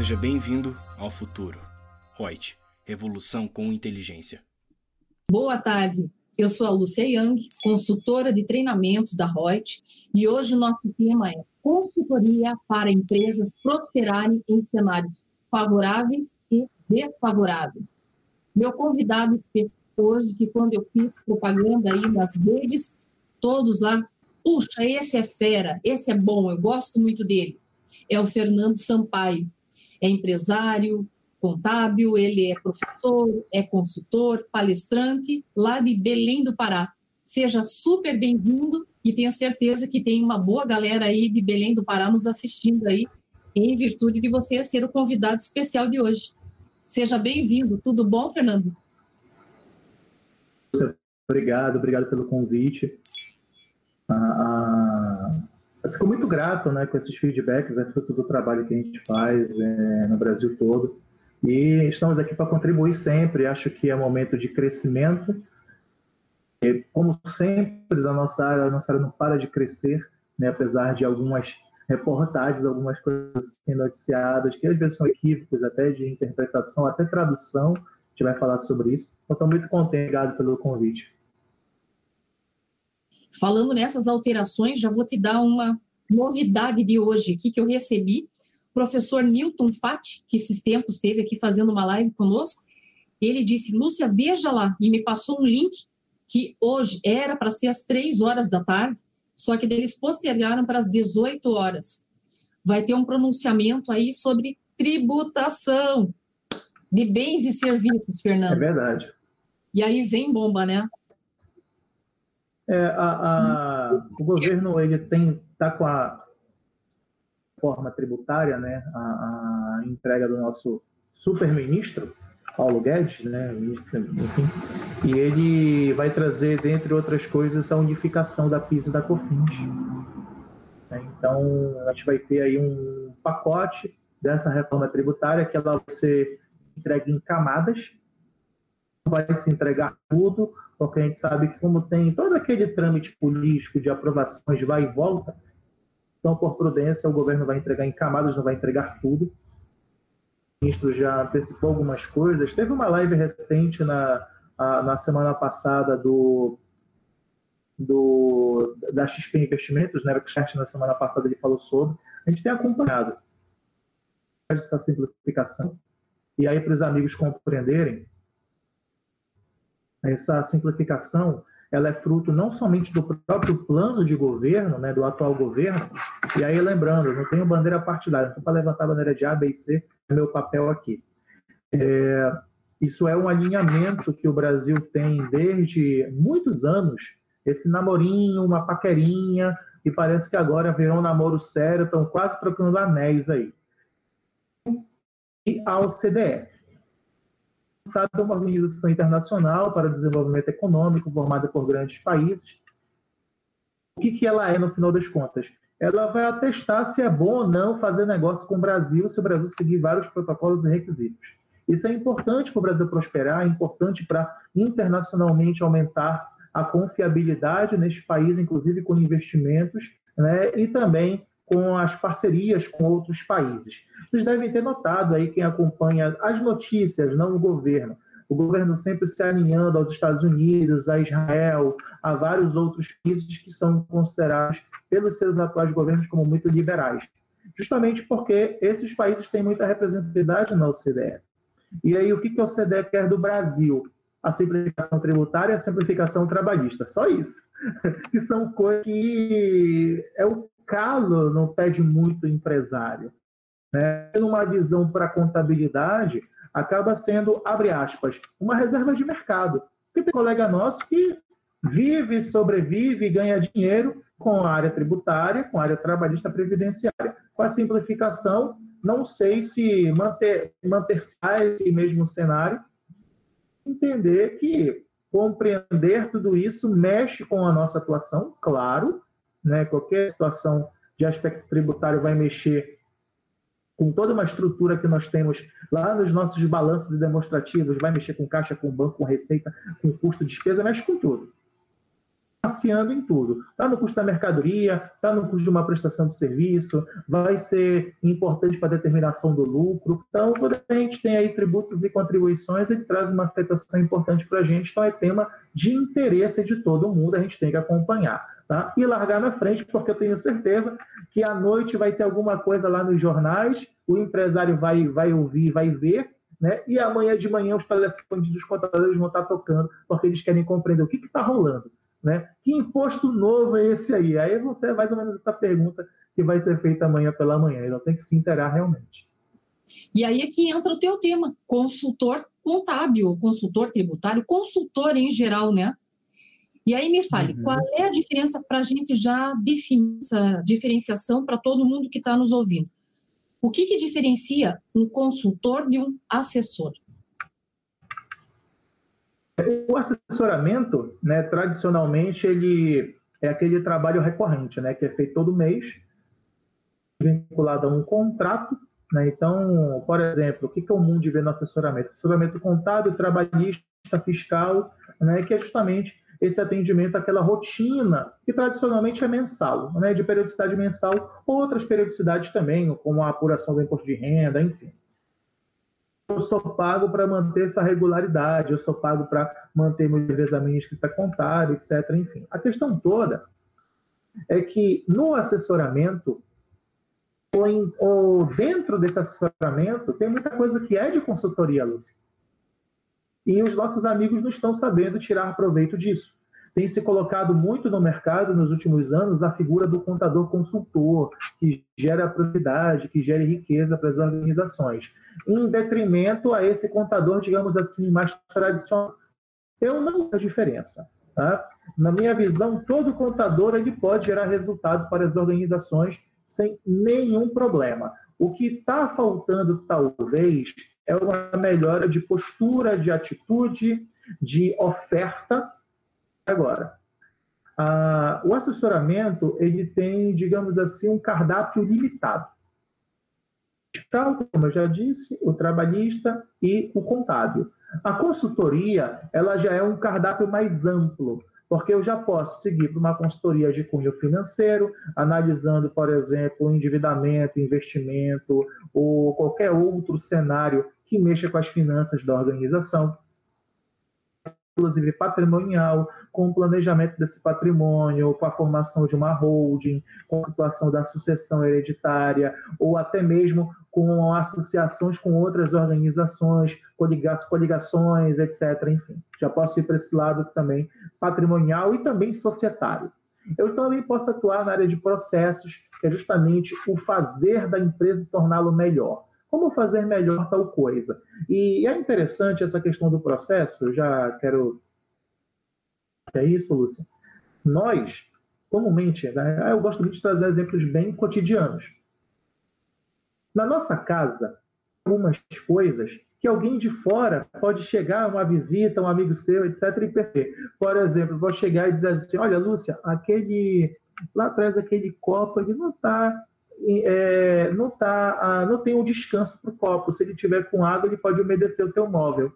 Seja bem-vindo ao futuro. Reut, revolução com inteligência. Boa tarde. Eu sou a Lúcia Young, consultora de treinamentos da Reut, e hoje o nosso tema é consultoria para empresas prosperarem em cenários favoráveis e desfavoráveis. Meu convidado especial hoje, que quando eu fiz propaganda aí nas redes, todos lá, puxa, esse é fera, esse é bom, eu gosto muito dele. É o Fernando Sampaio. É empresário, contábil, ele é professor, é consultor, palestrante, lá de Belém do Pará. Seja super bem-vindo e tenho certeza que tem uma boa galera aí de Belém do Pará nos assistindo aí, em virtude de você ser o convidado especial de hoje. Seja bem-vindo. Tudo bom, Fernando? Obrigado, obrigado pelo convite. Ah, eu fico muito grato né, com esses feedbacks, é fruto do trabalho que a gente faz é, no Brasil todo. E estamos aqui para contribuir sempre. Acho que é momento de crescimento. E, como sempre, da nossa área, a nossa área não para de crescer, né, apesar de algumas reportagens, algumas coisas sendo noticiadas, que às vezes são equívocos, até de interpretação, até tradução. A gente vai falar sobre isso. Então, estou muito contente, pelo convite. Falando nessas alterações, já vou te dar uma novidade de hoje aqui que eu recebi professor Newton Fati, que esses tempos esteve aqui fazendo uma live conosco, ele disse, Lúcia, veja lá, e me passou um link que hoje era para ser às três horas da tarde, só que eles postergaram para as 18 horas. Vai ter um pronunciamento aí sobre tributação de bens e serviços, Fernando. É verdade. E aí vem bomba, né? É, a, a, o governo ele tem tá com a reforma tributária, né, a, a entrega do nosso super-ministro, Paulo Guedes, né, enfim, e ele vai trazer, dentre outras coisas, a unificação da PIS e da COFINS. Então, a gente vai ter aí um pacote dessa reforma tributária que ela vai ser entregue em camadas, vai se entregar tudo, porque a gente sabe que como tem todo aquele trâmite político de aprovações vai e volta, então, por prudência, o governo vai entregar em camadas, não vai entregar tudo. O ministro já antecipou algumas coisas. Teve uma live recente na, na semana passada do, do, da XP Investimentos, né? Que na semana passada ele falou sobre. A gente tem acompanhado essa simplificação. E aí, para os amigos compreenderem, essa simplificação ela é fruto não somente do próprio plano de governo, né, do atual governo, e aí lembrando, não tenho bandeira partidária, não para levantar a bandeira de A, B e C, é meu papel aqui. É, isso é um alinhamento que o Brasil tem desde muitos anos, esse namorinho, uma paquerinha, e parece que agora virou um namoro sério, estão quase trocando anéis aí. E a OCDE, é uma organização internacional para desenvolvimento econômico formada por grandes países. O que, que ela é no final das contas? Ela vai atestar se é bom ou não fazer negócio com o Brasil, se o Brasil seguir vários protocolos e requisitos. Isso é importante para o Brasil prosperar, é importante para internacionalmente aumentar a confiabilidade neste país, inclusive com investimentos, né, e também com as parcerias com outros países. Vocês devem ter notado aí, quem acompanha as notícias, não o governo, o governo sempre se alinhando aos Estados Unidos, a Israel, a vários outros países que são considerados pelos seus atuais governos como muito liberais. Justamente porque esses países têm muita representatividade na OCDE. E aí, o que, que a OCDE quer do Brasil? A simplificação tributária e a simplificação trabalhista. Só isso. que são coisas que é o calo não pede muito empresário. Né? Numa visão para contabilidade, acaba sendo, abre aspas, uma reserva de mercado. Porque tem colega nosso que vive, sobrevive ganha dinheiro com a área tributária, com a área trabalhista previdenciária. Com a simplificação, não sei se manter, manter-se esse mesmo cenário, entender que compreender tudo isso mexe com a nossa atuação, claro, né? Qualquer situação de aspecto tributário vai mexer com toda uma estrutura que nós temos lá nos nossos balanços demonstrativos, vai mexer com caixa, com banco, com receita, com custo, despesa, mexe com tudo. passeando em tudo. Está no custo da mercadoria, está no custo de uma prestação de serviço, vai ser importante para a determinação do lucro. Então, a gente tem aí tributos e contribuições, ele traz uma afetação importante para a gente. Então, é tema de interesse de todo mundo, a gente tem que acompanhar. Tá? E largar na frente, porque eu tenho certeza que à noite vai ter alguma coisa lá nos jornais, o empresário vai, vai ouvir, vai ver, né? e amanhã de manhã os telefones dos contadores vão estar tocando, porque eles querem compreender o que está rolando. Né? Que imposto novo é esse aí? Aí você é mais ou menos essa pergunta que vai ser feita amanhã pela manhã. Então tem que se interar realmente. E aí é que entra o teu tema, consultor contábil, consultor tributário, consultor em geral, né? E aí me fale, uhum. qual é a diferença para a gente já definir essa diferenciação para todo mundo que está nos ouvindo? O que, que diferencia um consultor de um assessor? O assessoramento, né, tradicionalmente, ele é aquele trabalho recorrente, né, que é feito todo mês, vinculado a um contrato. Né? Então, por exemplo, o que é o mundo de ver no assessoramento? Assessoramento contábil, trabalhista, fiscal, né, que é justamente esse atendimento àquela rotina, que tradicionalmente é mensal, né, de periodicidade mensal, outras periodicidades também, como a apuração do imposto de renda, enfim eu sou pago para manter essa regularidade, eu sou pago para manter muitas vezes a minha escrita contábil, etc. Enfim, a questão toda é que no assessoramento, ou, em, ou dentro desse assessoramento, tem muita coisa que é de consultoria, Lúcia. E os nossos amigos não estão sabendo tirar proveito disso tem se colocado muito no mercado nos últimos anos a figura do contador consultor, que gera propriedade, que gera riqueza para as organizações, em detrimento a esse contador, digamos assim, mais tradicional. Eu não vejo diferença. Tá? Na minha visão, todo contador ele pode gerar resultado para as organizações sem nenhum problema. O que está faltando, talvez, é uma melhora de postura, de atitude, de oferta Agora, a, o assessoramento ele tem, digamos assim, um cardápio limitado. Tal como eu já disse, o trabalhista e o contábil. A consultoria ela já é um cardápio mais amplo, porque eu já posso seguir para uma consultoria de cunho financeiro, analisando, por exemplo, endividamento, investimento ou qualquer outro cenário que mexa com as finanças da organização inclusive patrimonial, com o planejamento desse patrimônio, com a formação de uma holding, com a situação da sucessão hereditária, ou até mesmo com associações com outras organizações, coligações, etc. Enfim, já posso ir para esse lado também patrimonial e também societário. Eu também posso atuar na área de processos, que é justamente o fazer da empresa torná-lo melhor. Como fazer melhor tal coisa? E é interessante essa questão do processo, eu já quero. É isso, Lúcia? Nós, comumente, né, eu gosto muito de trazer exemplos bem cotidianos. Na nossa casa, algumas coisas que alguém de fora pode chegar, uma visita, um amigo seu, etc., e perceber. Por exemplo, vou chegar e dizer assim: olha, Lúcia, aquele lá atrás, aquele copo, ele não está é, não, tá, não tem um descanso para o copo. Se ele tiver com água, ele pode umedecer o teu móvel.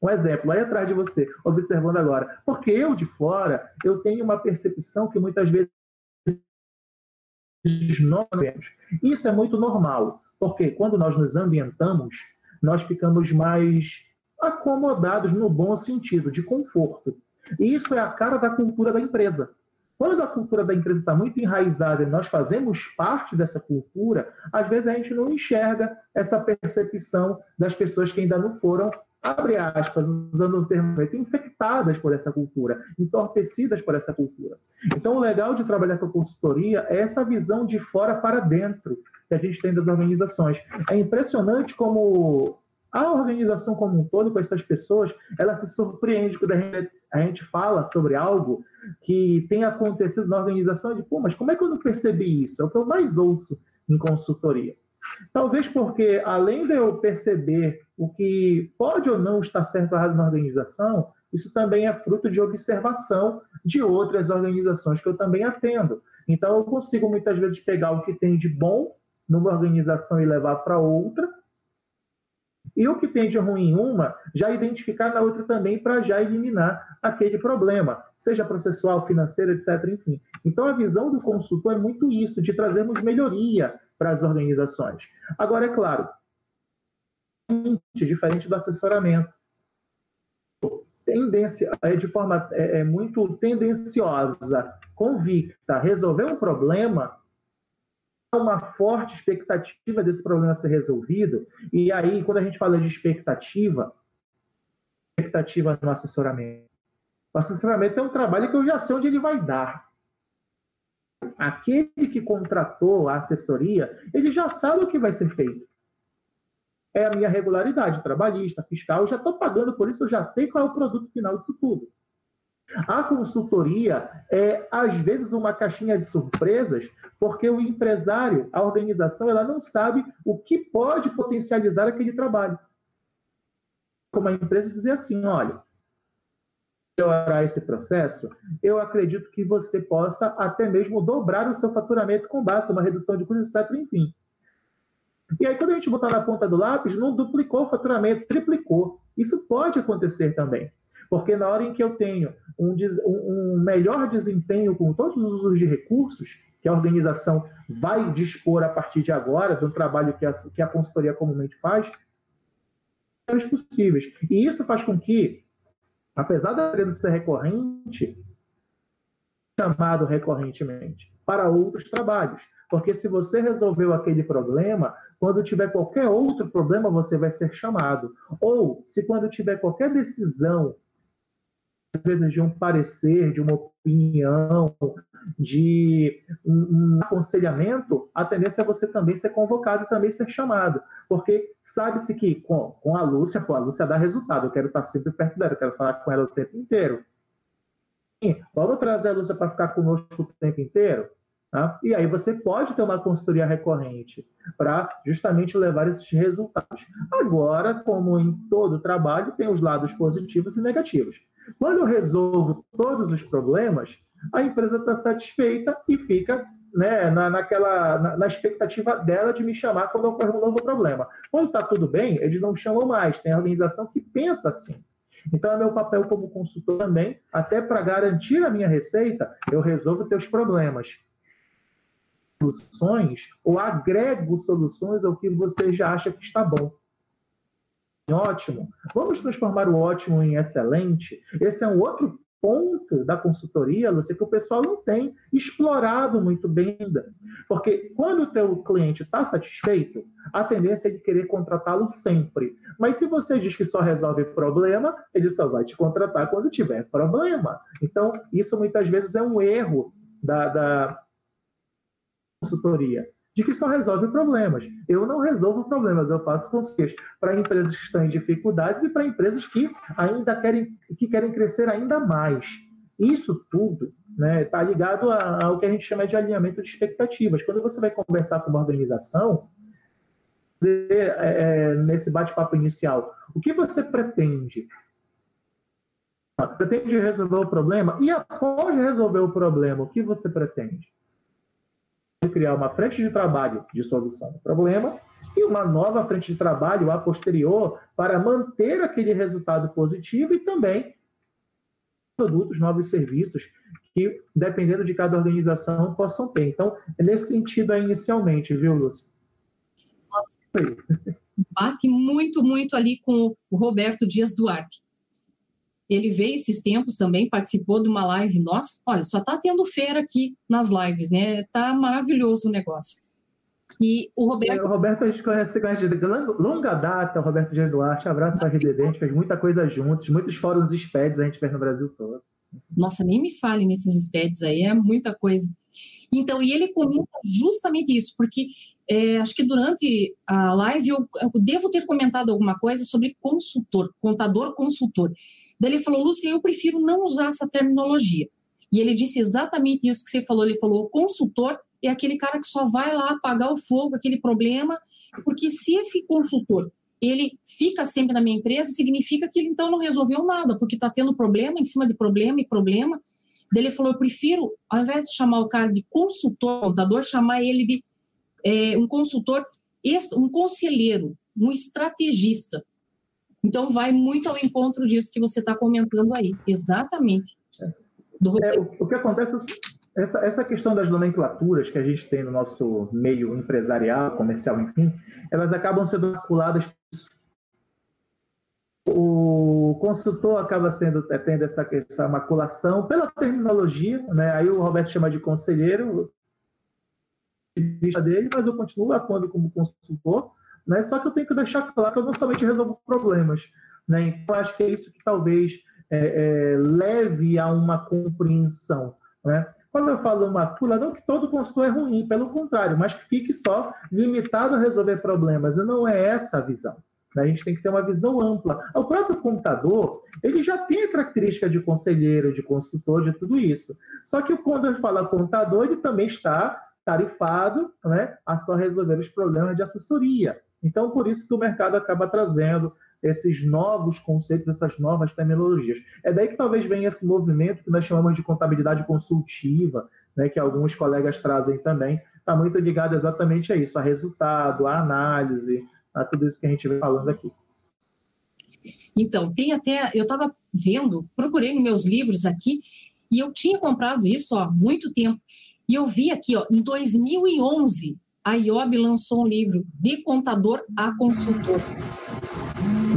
Um exemplo, aí atrás de você, observando agora. Porque eu, de fora, eu tenho uma percepção que muitas vezes nós vemos. Isso é muito normal, porque quando nós nos ambientamos, nós ficamos mais acomodados no bom sentido, de conforto. E isso é a cara da cultura da empresa. Quando a cultura da empresa está muito enraizada e nós fazemos parte dessa cultura, às vezes a gente não enxerga essa percepção das pessoas que ainda não foram, abre aspas, usando o termo, infectadas por essa cultura, entorpecidas por essa cultura. Então, o legal de trabalhar com consultoria é essa visão de fora para dentro que a gente tem das organizações. É impressionante como a organização como um todo, com essas pessoas, ela se surpreende quando a gente, a gente fala sobre algo que tem acontecido na organização de, pô, mas como é que eu não percebi isso? É o que eu mais ouço em consultoria. Talvez porque, além de eu perceber o que pode ou não estar certo ou errado na organização, isso também é fruto de observação de outras organizações que eu também atendo. Então, eu consigo muitas vezes pegar o que tem de bom numa organização e levar para outra, E o que tem de ruim em uma, já identificar na outra também para já eliminar aquele problema, seja processual, financeiro, etc. Enfim. Então a visão do consultor é muito isso, de trazermos melhoria para as organizações. Agora, é claro, diferente do assessoramento. Tendência, é de forma é, é muito tendenciosa, convicta, resolver um problema, uma forte expectativa desse problema ser resolvido. E aí, quando a gente fala de expectativa, expectativa no assessoramento. O assessoramento é um trabalho que eu já sei onde ele vai dar. Aquele que contratou a assessoria, ele já sabe o que vai ser feito. É a minha regularidade trabalhista, fiscal, eu já estou pagando por isso, eu já sei qual é o produto final disso tudo. A consultoria é, às vezes, uma caixinha de surpresas, porque o empresário, a organização, ela não sabe o que pode potencializar aquele trabalho. Como a empresa dizer assim, olha, melhorar esse processo, eu acredito que você possa até mesmo dobrar o seu faturamento com base numa redução de custos, etc. Enfim. E aí, quando a gente botar na ponta do lápis, não duplicou o faturamento, triplicou. Isso pode acontecer também. Porque na hora em que eu tenho um, um melhor desempenho com todos os usos de recursos que a organização vai dispor a partir de agora, do trabalho que a, que a consultoria comumente faz, possíveis. E isso faz com que, apesar de ser recorrente, chamado recorrentemente para outros trabalhos. Porque se você resolveu aquele problema, quando tiver qualquer outro problema, você vai ser chamado. Ou, se quando tiver qualquer decisão vezes de um parecer, de uma opinião, de um, um, aconselhamento, a tendência é você também ser convocado e também ser chamado. Porque sabe-se que com, com a Lúcia, pô, a Lúcia dá resultado, eu quero estar sempre perto dela, eu quero falar com ela o tempo inteiro. Sim, vamos trazer a Lúcia para ficar conosco o tempo inteiro? Tá? E aí você pode ter uma consultoria recorrente para justamente levar esses resultados. Agora, como em todo trabalho, tem os lados positivos e negativos. Quando eu resolvo todos os problemas, a empresa está satisfeita e fica né, na, naquela, na, na, expectativa dela de me chamar quando ocorre um novo problema. Quando está tudo bem, eles não chamam mais. Tem organização que pensa assim. Então, é meu papel como consultor também, até para garantir a minha receita, eu resolvo teus problemas. Soluções, ou agrego soluções ao que você já acha que está bom ótimo. Vamos transformar o ótimo em excelente. Esse é um outro ponto da consultoria, Lúcia, que o pessoal não tem explorado muito bem ainda. Porque quando o teu cliente está satisfeito, a tendência é de querer contratá-lo sempre. Mas se você diz que só resolve problema, ele só vai te contratar quando tiver problema. Então, isso muitas vezes é um erro da, da consultoria de que só resolve problemas. Eu não resolvo problemas, eu faço conselhos para empresas que estão em dificuldades e para empresas que ainda querem, que querem crescer ainda mais. Isso tudo está né, tá ligado ao que a gente chama de alinhamento de expectativas. Quando você vai conversar com uma organização, dizer, é, é, nesse bate-papo inicial, o que você pretende? Pretende resolver o problema? E após resolver o problema, o que você pretende? Criar uma frente de trabalho de solução do problema e uma nova frente de trabalho a posterior para manter aquele resultado positivo e também produtos, novos serviços que, dependendo de cada organização, possam ter. Então, é nesse sentido aí, inicialmente, viu, Lúcia? Nossa. Bate muito, muito ali com o Roberto Dias Duarte. Ele veio esses tempos também, participou de uma live nossa. Olha, só tá tendo feira aqui nas lives, né? Tá maravilhoso o negócio. E o Roberto. O Roberto a gente conhece, conhece de longa data, o Roberto G. Duarte. Abraço para a RDD, a gente fez muita coisa juntos, muitos fóruns SPEDs a gente fez no Brasil todo. Nossa, nem me fale nesses SPEDs aí, é muita coisa. Então, e ele comenta justamente isso, porque é, acho que durante a live eu, eu, devo ter comentado alguma coisa sobre consultor, contador consultor. Daí ele falou, Lúcia, eu prefiro não usar essa terminologia. E ele disse exatamente isso que você falou. Ele falou, o consultor é aquele cara que só vai lá apagar o fogo, aquele problema, porque se esse consultor ele fica sempre na minha empresa, significa que ele então não resolveu nada, porque está tendo problema em cima de problema e problema. Daí ele falou, eu prefiro, ao invés de chamar o cara de consultor, contador, chamar ele de é, um consultor, um conselheiro, um estrategista, Então, vai muito ao encontro disso que você está comentando aí. Exatamente. É, o, o, que acontece é essa, essa questão das nomenclaturas que a gente tem no nosso meio empresarial, comercial, enfim, elas acabam sendo calculadas. O consultor acaba sendo é, tendo essa, essa maculação pela terminologia, né? Aí o Roberto chama de conselheiro dele, mas eu continuo atuando como consultor, né? Só que eu tenho que deixar claro que eu não somente resolvo problemas, né? Então acho que é isso que talvez é, é, leve a uma compreensão, né? Quando eu falo macula, não que todo consultor é ruim, pelo contrário, mas que fique só limitado a resolver problemas. E não é essa a visão. A gente tem que ter uma visão ampla. O próprio computador, ele já tem a característica de conselheiro, de consultor, de tudo isso. Só que quando eu falo computador, ele também está tarifado né, a só resolver os problemas de assessoria. Então, por isso que o mercado acaba trazendo esses novos conceitos, essas novas terminologias. É daí que talvez venha esse movimento que nós chamamos de contabilidade consultiva, né, que alguns colegas trazem também, está muito ligado exatamente a isso, a resultado, a análise, a tudo isso que a gente vem falando aqui. Então, tem até, eu estava vendo, procurei nos meus livros aqui, e eu tinha comprado isso há muito tempo, e eu vi aqui, ó, em 2011, a IOB lançou um livro, De Contador a Consultor.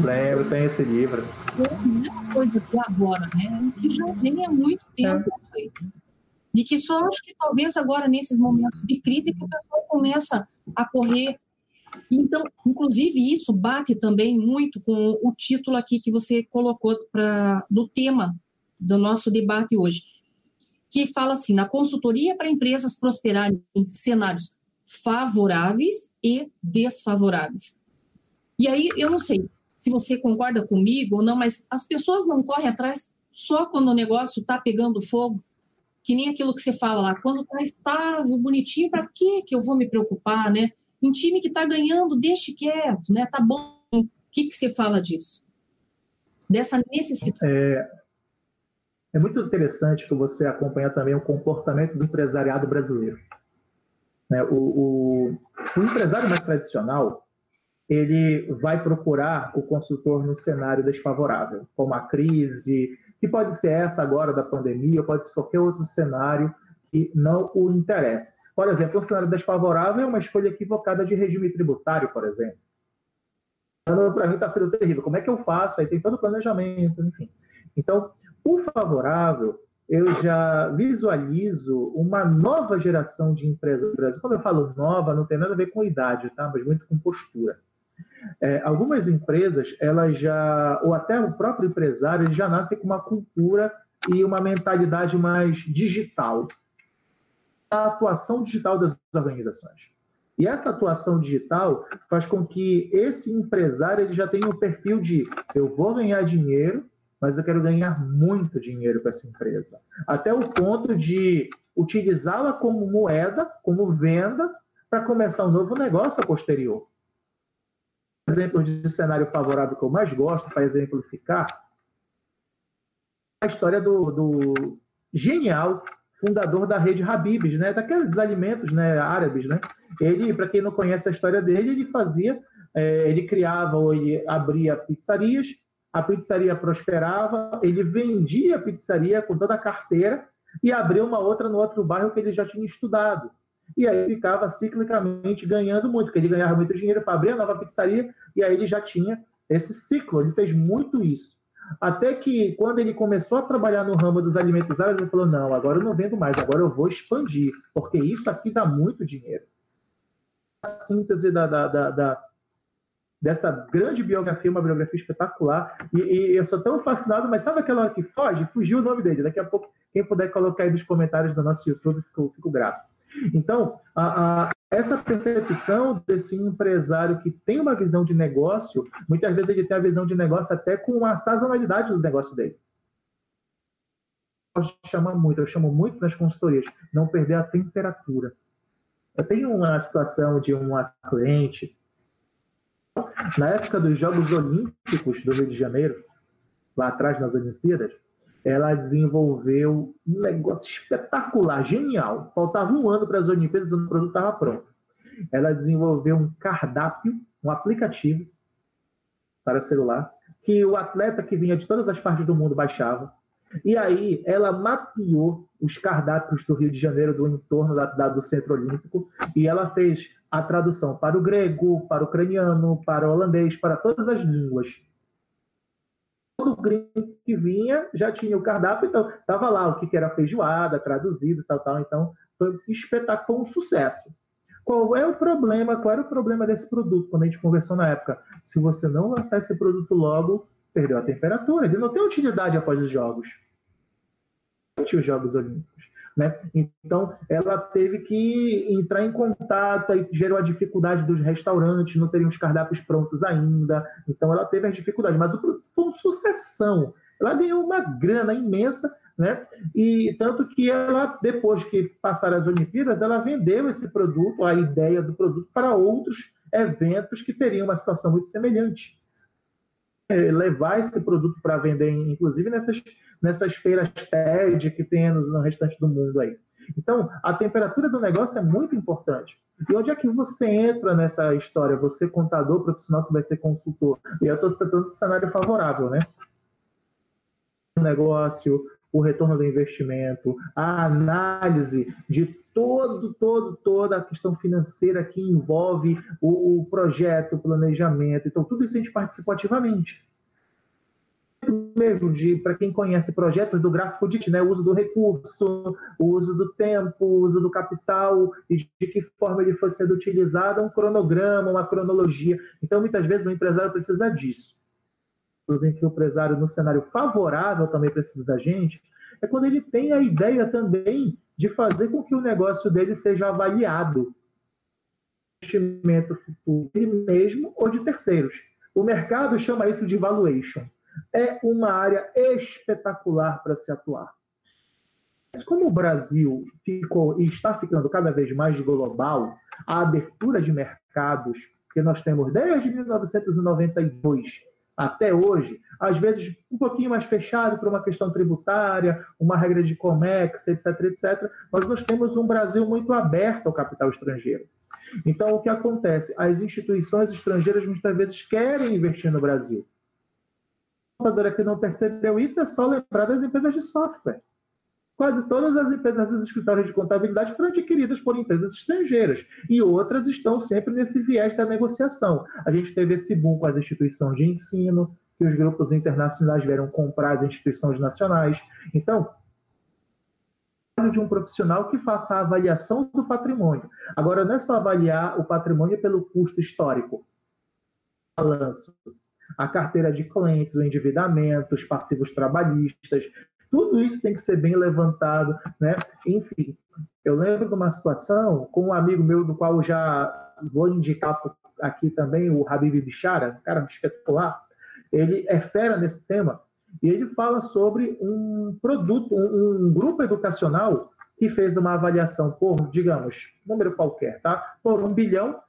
Lembro, tem esse livro. Não é uma coisa de agora, né? Que já vem há muito tempo. É. De que só acho que talvez agora, nesses momentos de crise, que o pessoal começa a correr. Então, inclusive, isso bate também muito com o título aqui que você colocou pra, do tema do nosso debate hoje, que fala assim: na consultoria para empresas prosperarem em cenários favoráveis e desfavoráveis. E aí, eu não sei, se você concorda comigo ou não, mas as pessoas não correm atrás só quando o negócio está pegando fogo, que nem aquilo que você fala lá, quando está estável, bonitinho, para que que eu vou me preocupar, né? Um time que está ganhando, deixe quieto, né? Tá bom. O que que você fala disso? Dessa necessidade. É, é muito interessante que você acompanha também o comportamento do empresariado brasileiro. Né? O, o, o empresário mais tradicional, ele vai procurar o consultor no cenário desfavorável, como a crise, que pode ser essa agora da pandemia, ou pode ser qualquer outro cenário que não o interessa. Por exemplo, um cenário desfavorável é uma escolha equivocada de regime tributário, por exemplo. Então, para mim está sendo terrível. Como é que eu faço? Aí tem todo o planejamento, enfim. Então, o favorável, eu já visualizo uma nova geração de empresas. Quando eu falo nova, não tem nada a ver com idade, tá? mas muito com postura. É, algumas empresas, elas já, ou até o próprio empresário, ele já nasce com uma cultura e uma mentalidade mais digital. A atuação digital das organizações. E essa atuação digital faz com que esse empresário ele já tenha um perfil de eu vou ganhar dinheiro, mas eu quero ganhar muito dinheiro com essa empresa. Até o ponto de utilizá-la como moeda, como venda, para começar um novo negócio a posterior exemplos de cenário favorável que eu mais gosto, para exemplificar, a história do, do genial fundador da rede Habibs, né? Daqueles alimentos, né? Árabes, né? Ele, para quem não conhece a história dele, ele fazia, é, ele criava ou ele abria pizzarias, a pizzaria prosperava, ele vendia a pizzaria com toda a carteira e abriu uma outra no outro bairro que ele já tinha estudado e aí ficava ciclicamente ganhando muito, porque ele ganhava muito dinheiro para abrir a nova pizzaria, e aí ele já tinha esse ciclo, ele fez muito isso. Até que, quando ele começou a trabalhar no ramo dos alimentos árabes, ele falou: não, agora eu não vendo mais, agora eu vou expandir, porque isso aqui dá muito dinheiro. A síntese da, da, da, da dessa grande biografia, uma biografia espetacular, e, e, eu sou tão fascinado, mas sabe aquela que foge? Fugiu o nome dele. Daqui a pouco, quem puder colocar aí nos comentários do nosso YouTube, fico, fico grato. Então, a, a, essa percepção desse empresário que tem uma visão de negócio, muitas vezes ele tem a visão de negócio até com a sazonalidade do negócio dele. Eu chamo muito, eu chamo muito nas consultorias, não perder a temperatura. Eu tenho uma situação de uma cliente, na época dos Jogos Olímpicos do Rio de Janeiro, lá atrás nas Olimpíadas, ela desenvolveu um negócio espetacular, genial. Faltava um ano para as Olimpíadas e o produto estava pronto. Ela desenvolveu um cardápio, um aplicativo para celular, que o atleta que vinha de todas as partes do mundo baixava. E aí ela mapeou os cardápios do Rio de Janeiro, do entorno da, da, do Centro Olímpico, e ela fez a tradução para o grego, para o ucraniano, para o holandês, para todas as línguas. Todo gringo que vinha já tinha o cardápio, então estava lá o que era feijoada, traduzido, tal, tal. Então foi espetáculo, foi um sucesso. Qual é o problema? Qual era o problema desse produto? Quando a gente conversou na época, se você não lançar esse produto logo, perdeu a temperatura. Ele não tem utilidade após os jogos. Os Jogos Olímpicos. Né? Então, ela teve que entrar em contato, aí gerou a dificuldade dos restaurantes, não teriam os cardápios prontos ainda. Então, ela teve as dificuldades, mas foi uma sucessão. Ela ganhou uma grana imensa, né? E tanto que ela, depois que passaram as Olimpíadas, ela vendeu esse produto, a ideia do produto, para outros eventos que teriam uma situação muito semelhante. É, levar esse produto para vender, inclusive nessas, nessas feiras TED que tem no, no restante do mundo aí. Então, a temperatura do negócio é muito importante. E onde é que você entra nessa história? Você, contador profissional que vai ser consultor. E eu estou tratando de cenário favorável, né? Negócio, o retorno do investimento, a análise de todo, todo, toda a questão financeira que envolve o, o projeto, o planejamento. Então, tudo isso a gente participou ativamente. Mesmo de, para quem conhece projetos do gráfico de né, o uso do recurso, o uso do tempo, o uso do capital e de que forma ele foi sendo utilizado, um cronograma, uma cronologia. Então, muitas vezes o empresário precisa disso em que o empresário, no cenário favorável, também precisa da gente, é quando ele tem a ideia também de fazer com que o negócio dele seja avaliado. Investimento futuro dele mesmo ou de terceiros. O mercado chama isso de valuation. É uma área espetacular para se atuar. Mas como o Brasil ficou e está ficando cada vez mais global, a abertura de mercados que nós temos desde 1992 até hoje, às vezes um pouquinho mais fechado por uma questão tributária, uma regra de COMEX, etc, etc, mas nós temos um Brasil muito aberto ao capital estrangeiro. Então, o que acontece? As instituições estrangeiras muitas vezes querem investir no Brasil. A que não percebeu isso é só lembrar das empresas de software. Quase todas as empresas dos escritórios de contabilidade foram adquiridas por empresas estrangeiras e outras estão sempre nesse viés da negociação. A gente teve esse boom com as instituições de ensino, que os grupos internacionais vieram comprar as instituições nacionais. Então, de um profissional que faça a avaliação do patrimônio. Agora, não é só avaliar o patrimônio pelo custo histórico. Balanço, a carteira de clientes, o endividamento, os passivos trabalhistas, tudo isso tem que ser bem levantado, né? Enfim, eu lembro de uma situação com um amigo meu, do qual já vou indicar aqui também, o Habib Bichara, cara espetacular. Ele é fera nesse tema e ele fala sobre um produto, um, um grupo educacional que fez uma avaliação por, digamos, número qualquer, tá? Por um bilhão.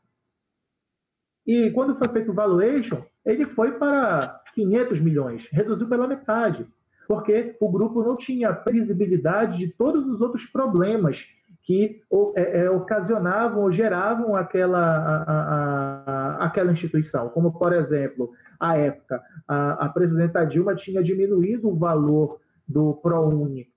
E quando foi feito o valuation, ele foi para 500 milhões, reduziu pela metade porque o grupo não tinha visibilidade de todos os outros problemas que é, é, ocasionavam ou geravam aquela, a, a, a, aquela instituição. Como, por exemplo, à época, a, presidenta Dilma tinha diminuído o valor do ProUni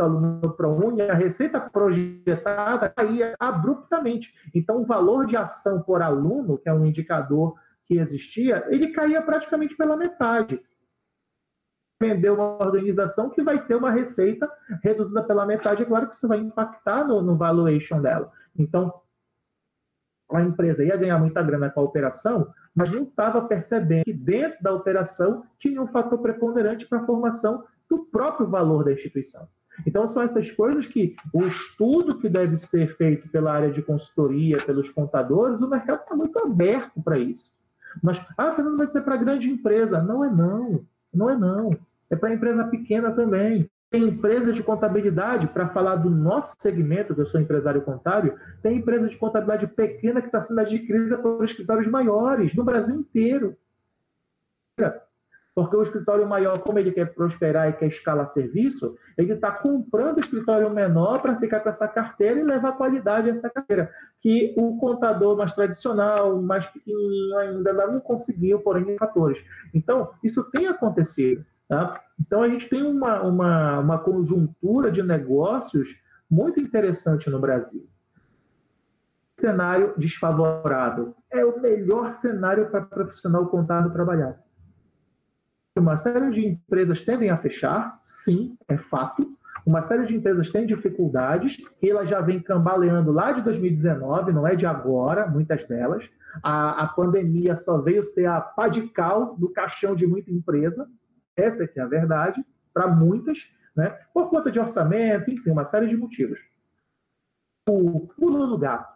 aluno ProUni, a receita projetada caía abruptamente. Então, o valor de ação por aluno, que é um indicador que existia, ele caía praticamente pela metade vender uma organização que vai ter uma receita reduzida pela metade, é claro que isso vai impactar no, no valuation dela. Então, a empresa ia ganhar muita grana com a operação, mas não estava percebendo que dentro da operação tinha um fator preponderante para a formação do próprio valor da instituição. Então, são essas coisas que o estudo que deve ser feito pela área de consultoria, pelos contadores, o mercado está muito aberto para isso. Mas, ah, Fernando, vai ser para grande empresa. Não é não. Não é não é para empresa pequena também. Tem empresa de contabilidade, para falar do nosso segmento, que eu sou empresário contábil, tem empresa de contabilidade pequena que está sendo adquirida por escritórios maiores no Brasil inteiro. Porque o escritório maior, como ele quer prosperar e quer escalar serviço, ele está comprando o escritório menor para ficar com essa carteira e levar qualidade a essa carteira. Que o contador mais tradicional, mais pequenininho ainda não conseguiu por N fatores. Então, isso tem acontecido. Tá? Então, a gente tem uma, uma, uma conjuntura de negócios muito interessante no Brasil. Cenário desfavorável. É o melhor cenário para profissional contábil trabalhar uma série de empresas tendem a fechar, sim, é fato. Uma série de empresas tem dificuldades, e ela já vem cambaleando lá de 2019, não é de agora, muitas delas. A, a pandemia só veio ser a pá de cal do caixão de muita empresa, essa é é a verdade, para muitas, né? por conta de orçamento, enfim, uma série de motivos. O pulo do gato.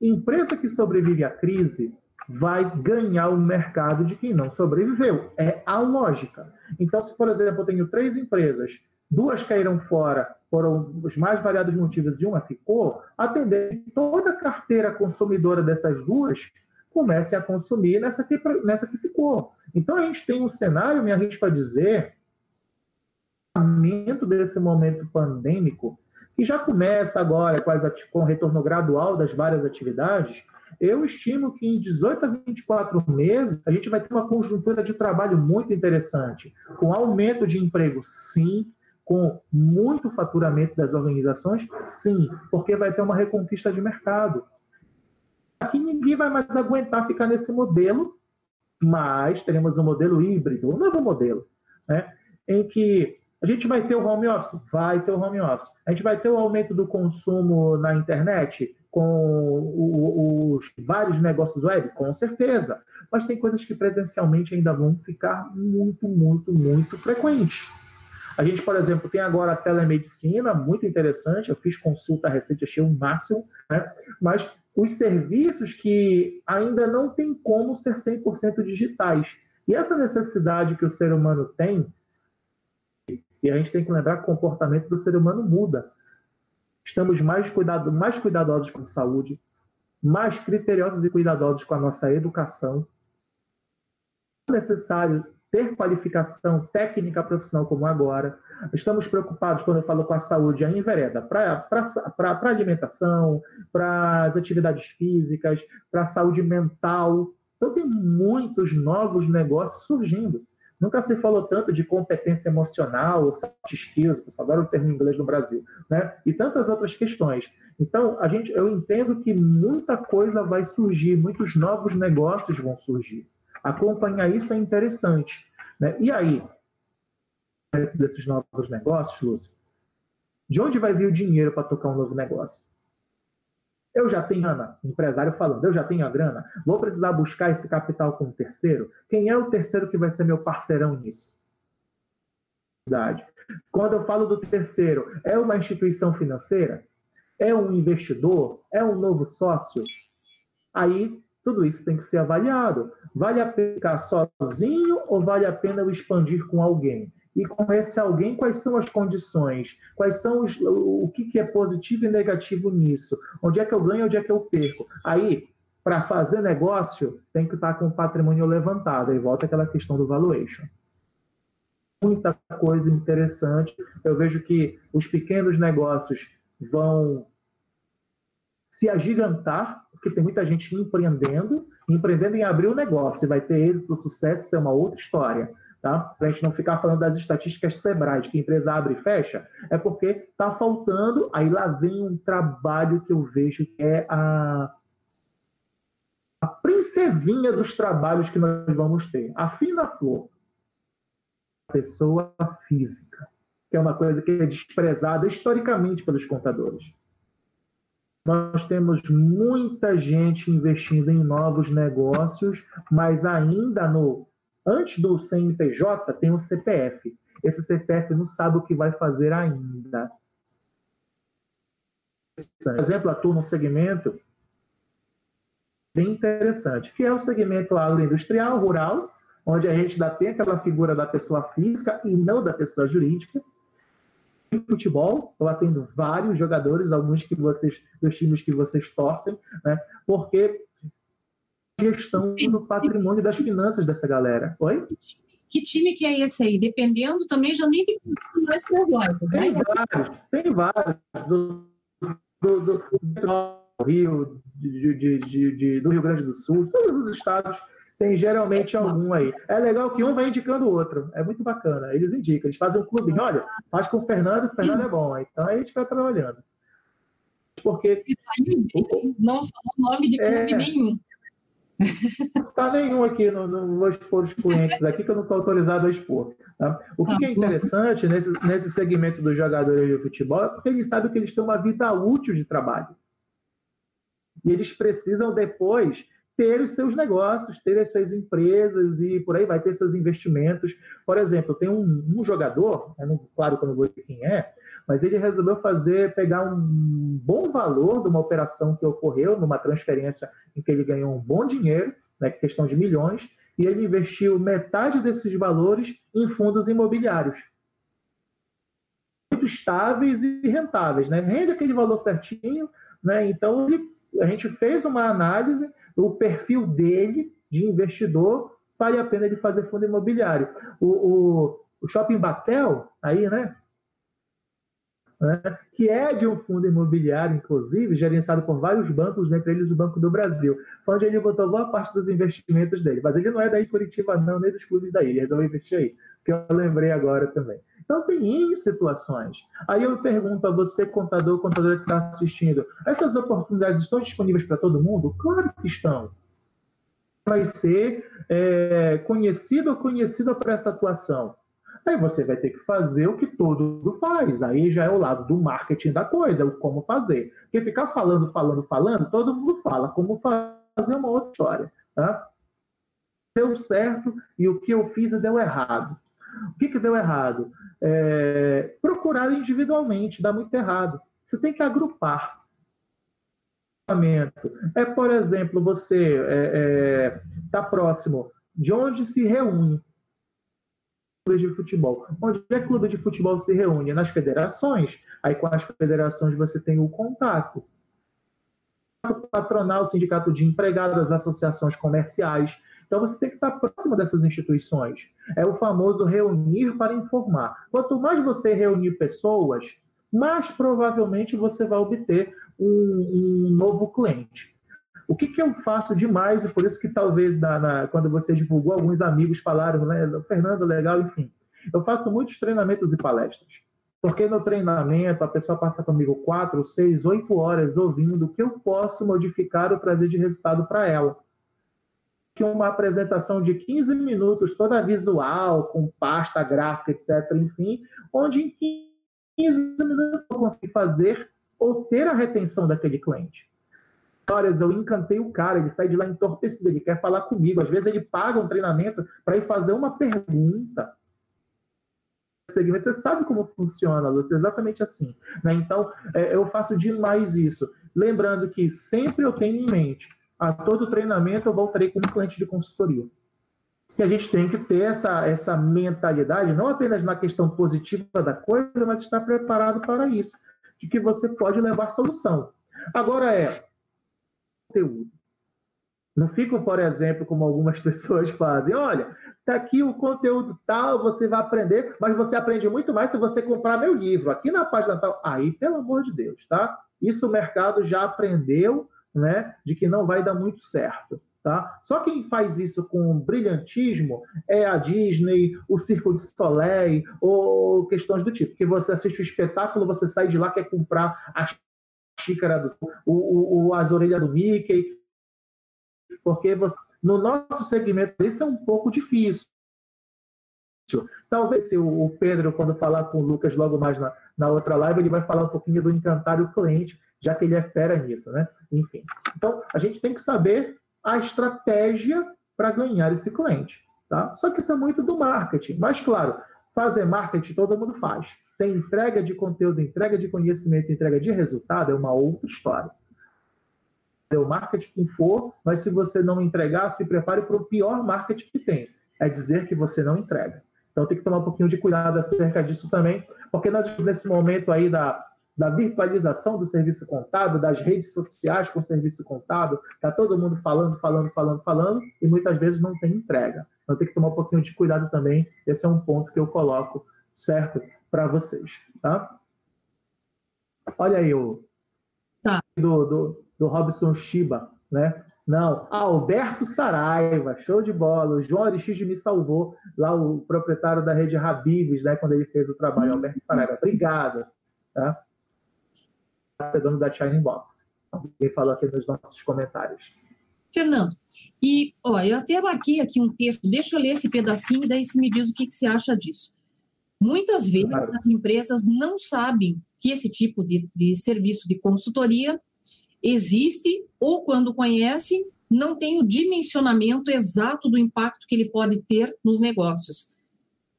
Empresa que sobrevive à crise vai ganhar o mercado de quem não sobreviveu. É a lógica. Então, se, por exemplo, eu tenho três empresas, duas caíram fora por os mais variados motivos e uma ficou, a tendência toda a carteira consumidora dessas duas comece a consumir nessa que, nessa que ficou. Então, a gente tem um cenário, me arrisco a dizer, desse momento pandêmico, que já começa agora com o retorno gradual das várias atividades, eu estimo que em 18 a 24 meses a gente vai ter uma conjuntura de trabalho muito interessante, com aumento de emprego, sim, com muito faturamento das organizações, sim, porque vai ter uma reconquista de mercado. Aqui ninguém vai mais aguentar ficar nesse modelo, mas teremos um modelo híbrido, um novo modelo, né? em que a gente vai ter o home office? Vai ter o home office. A gente vai ter o aumento do consumo na internet? com os vários negócios web? Com certeza. Mas tem coisas que presencialmente ainda vão ficar muito, muito, muito frequentes. A gente, por exemplo, tem agora a telemedicina, muito interessante. Eu fiz consulta recente, achei o máximo, né? mas os serviços que ainda não tem como ser 100% digitais. E essa necessidade que o ser humano tem, e a gente tem que lembrar que o comportamento do ser humano muda estamos mais, cuidado, mais cuidadosos com a saúde, mais criteriosos e cuidadosos com a nossa educação. É necessário ter qualificação técnica profissional como agora. Estamos preocupados, quando eu falo com a saúde, a envereda para alimentação, para as atividades físicas, para a saúde mental. Então, tem muitos novos negócios surgindo. Nunca se falou tanto de competência emocional, soft skills, pessoal adora o termo inglês no Brasil, né? E tantas outras questões. Então, a gente, eu entendo que muita coisa vai surgir, muitos novos negócios vão surgir. Acompanhar isso é interessante. Né? E aí, desses novos negócios, Lúcio, de onde vai vir o dinheiro para tocar um novo negócio? Eu já tenho, Ana, empresário falando, eu já tenho a grana, vou precisar buscar esse capital com um terceiro? Quem é o terceiro que vai ser meu parceirão nisso? Quando eu falo do terceiro, é uma instituição financeira? É um investidor? É um novo sócio? Aí, tudo isso tem que ser avaliado. Vale a pena ficar sozinho ou vale a pena eu expandir com alguém? e com esse alguém quais são as condições, quais são os, o que, que é positivo e negativo nisso, onde é que eu ganho, onde é que eu perco. Aí, para fazer negócio, tem que estar com o patrimônio levantado, aí volta aquela questão do valuation. Muita coisa interessante. Eu vejo que os pequenos negócios vão se agigantar, porque tem muita gente empreendendo, empreendendo em abrir o um negócio, e vai ter êxito, sucesso, isso é uma outra história tá? Para a gente não ficar falando das estatísticas Sebrae, de que a empresa abre e fecha, é porque está faltando, aí lá vem um trabalho que eu vejo que é a, a princesinha dos trabalhos que nós vamos ter. A fina flor, a pessoa física, que é uma coisa que é desprezada historicamente pelos contadores. Nós temos muita gente investindo em novos negócios, mas ainda no Antes do CNPJ, tem o CPF. Esse CPF não sabe o que vai fazer ainda. Por exemplo, atua num segmento bem interessante, que é o segmento agroindustrial, rural, onde a gente ainda tem aquela figura da pessoa física e não da pessoa jurídica. Futebol, eu atendo vários jogadores, alguns que vocês, dos times que vocês torcem, né? porque gestão do patrimônio das finanças dessa galera. Oi? Que time que é esse aí? Dependendo também, já nem tem mais para as lojas. Tem né? vários, tem vários. Do, do, do, do Rio, de, de, de, do Rio Grande do Sul, todos os estados tem geralmente algum aí. É legal que um vai indicando o outro. É muito bacana. Eles indicam, eles fazem um clube. Olha, faz com o Fernando, o Fernando é bom. Então aí a gente vai trabalhando. Porque. Não falou nome de clube é... nenhum. Não está nenhum aqui, não, não, vou expor os clientes aqui, que eu não estou autorizado a expor. Tá? O que, ah, que é interessante nesse, nesse segmento dos jogadores de futebol é porque eles sabem que eles têm uma vida útil de trabalho. E eles precisam depois ter os seus negócios, ter as suas empresas e por aí vai ter seus investimentos. Por exemplo, tem um, um jogador, não, claro que eu não vou dizer quem é, mas ele resolveu fazer, pegar um bom valor de uma operação que ocorreu, numa transferência em que ele ganhou um bom dinheiro, né, questão de milhões, e ele investiu metade desses valores em fundos imobiliários. Muito estáveis e rentáveis, né? Rende aquele valor certinho, né? Então ele, a gente fez uma análise o perfil dele de investidor vale a pena ele fazer fundo imobiliário. O, o, o Shopping Batel, aí, né? né? que é de um fundo imobiliário, inclusive, gerenciado por vários bancos, entre eles o Banco do Brasil, foi onde ele botou boa parte dos investimentos dele. Mas ele não é daí de Curitiba, não, nem dos clubes daí, ele resolveu investir aí, que eu lembrei agora também. Então, tem situações. Aí eu pergunto a você, contador, contador que está assistindo, essas oportunidades estão disponíveis para todo mundo? Claro que estão. Vai ser é, conhecido ou conhecida para essa atuação. Aí você vai ter que fazer o que todo mundo faz. Aí já é o lado do marketing da coisa, o como fazer. Porque ficar falando, falando, falando, todo mundo fala. Como fazer uma outra história. Tá? Deu certo e o que eu fiz deu errado. O que, que deu errado? É, procurar individualmente, dá muito errado. Você tem que agrupar. É, por exemplo, você está é, é, tá próximo de onde se reúne clube de futebol. Onde é clube de futebol se reúne? Nas federações. Aí com as federações você tem o contato. Patronal, sindicato de empregados, associações comerciais, então você tem que estar próximo dessas instituições. É o famoso reunir para informar. Quanto mais você reunir pessoas, mais provavelmente você vai obter um, um novo cliente. O que, que, eu faço demais, e por isso que talvez na, na, quando você divulgou, alguns amigos falaram, né, Fernando, legal, enfim. Eu faço muitos treinamentos e palestras. Porque no treinamento a pessoa passa comigo quatro, seis, oito horas ouvindo o que eu posso modificar o prazer de resultado para ela que uma apresentação de 15 minutos, toda visual, com pasta gráfica, etc., enfim, onde em 15 minutos eu consegui fazer ou ter a retenção daquele cliente. Olha, eu encantei o cara, ele sai de lá entorpecido, ele quer falar comigo. Às vezes ele paga um treinamento para ir fazer uma pergunta. Você sabe como funciona, Lúcia, é exatamente assim. Né? Então, é, eu faço demais isso. Lembrando que sempre eu tenho em mente a todo treinamento eu voltarei com um cliente de consultoria. E a gente tem que ter essa, essa mentalidade, não apenas na questão positiva da coisa, mas estar preparado para isso, de que você pode levar solução. Agora é conteúdo. Não fico, por exemplo, como algumas pessoas fazem. Olha, está aqui o conteúdo tal, você vai aprender, mas você aprende muito mais se você comprar meu livro aqui na página tal. Aí, pelo amor de Deus, tá? Isso o mercado já aprendeu né, de que não vai dar muito certo. Tá? Só quem faz isso com brilhantismo é a Disney, o Circo de Soleil ou questões do tipo. Que você assiste o espetáculo, você sai de lá quer comprar a xícara do o, o, as orelhas do Mickey, porque você, no nosso segmento isso é um pouco difícil. Talvez se o Pedro, quando falar com o Lucas logo mais na, na outra live, ele vai falar um pouquinho do encantar o cliente, já que ele é fera nisso, né? Enfim. Então, a gente tem que saber a estratégia para ganhar esse cliente, tá? Só que isso é muito do marketing. Mas, claro, fazer marketing todo mundo faz. Tem entrega de conteúdo, entrega de conhecimento, entrega de resultado, é uma outra história. O marketing for, mas se você não entregar, se prepare para o pior marketing que tem. É dizer que você não entrega. Então tem que tomar um pouquinho de cuidado acerca disso também, porque nós, nesse momento aí da, da virtualização do serviço contábil, das redes sociais com serviço contábil, está todo mundo falando, falando, falando, falando, e muitas vezes não tem entrega. Então tem que tomar um pouquinho de cuidado também. Esse é um ponto que eu coloco, certo? Para vocês, tá? Olha aí o tá. do, do, do Robson Shiba, né? Não, Alberto Saraiva, show de bola. O João Aristides me salvou, lá o proprietário da rede Habibs, né, quando ele fez o trabalho. Alberto Saraiva, obrigado. Tá? Pegando da Shining Box. Ele falou aqui nos nossos comentários. Fernando, e ó, eu até marquei aqui um texto, deixa eu ler esse pedacinho e daí você me diz o que, que você acha disso. Muitas vezes claro. as empresas não sabem que esse tipo de, de serviço de consultoria existe ou quando conhecem, não tem o dimensionamento exato do impacto que ele pode ter nos negócios.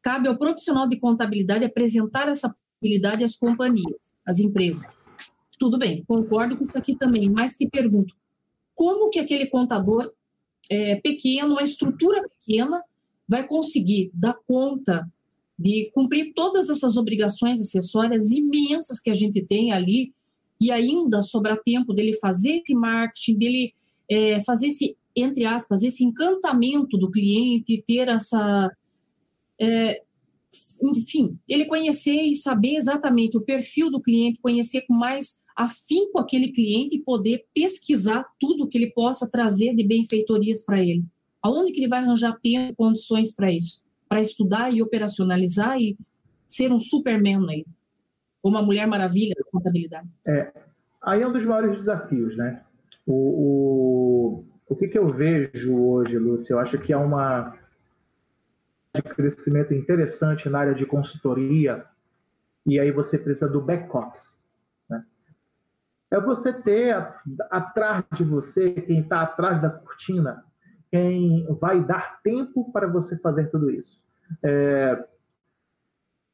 Cabe ao profissional de contabilidade apresentar essa possibilidade às companhias, às empresas. Tudo bem, concordo com isso aqui também, mas te pergunto, como que aquele contador é, pequeno, uma estrutura pequena, vai conseguir dar conta de cumprir todas essas obrigações acessórias imensas que a gente tem ali e ainda sobrar tempo dele fazer esse marketing, dele é, fazer esse, entre aspas, esse encantamento do cliente, ter essa. É, enfim, ele conhecer e saber exatamente o perfil do cliente, conhecer com mais afinco aquele cliente e poder pesquisar tudo que ele possa trazer de benfeitorias para ele. Aonde que ele vai arranjar tempo condições para isso? Para estudar e operacionalizar e ser um superman aí uma mulher maravilha da contabilidade. É, aí é um dos maiores desafios, né? O, o, o que, que eu vejo hoje, Lúcia? Eu acho que há uma de crescimento interessante na área de consultoria e aí você precisa do back-office. É você ter atrás de você, quem está atrás da cortina, quem vai dar tempo para você fazer tudo isso. É,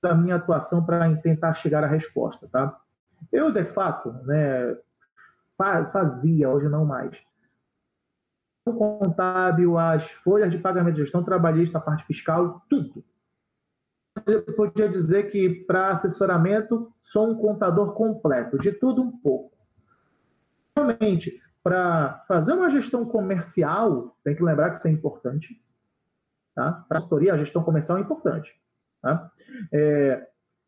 da minha atuação para tentar chegar à resposta, tá? Eu, de fato, né, fazia, hoje não mais, o contábil, as folhas de pagamento de gestão trabalhista, a parte fiscal, tudo. Eu podia dizer que, para assessoramento, sou um contador completo, de tudo um pouco. Realmente, para fazer uma gestão comercial, tem que lembrar que isso é importante. Tá? Para a consultoria, a gestão comercial é importante. Tá? É,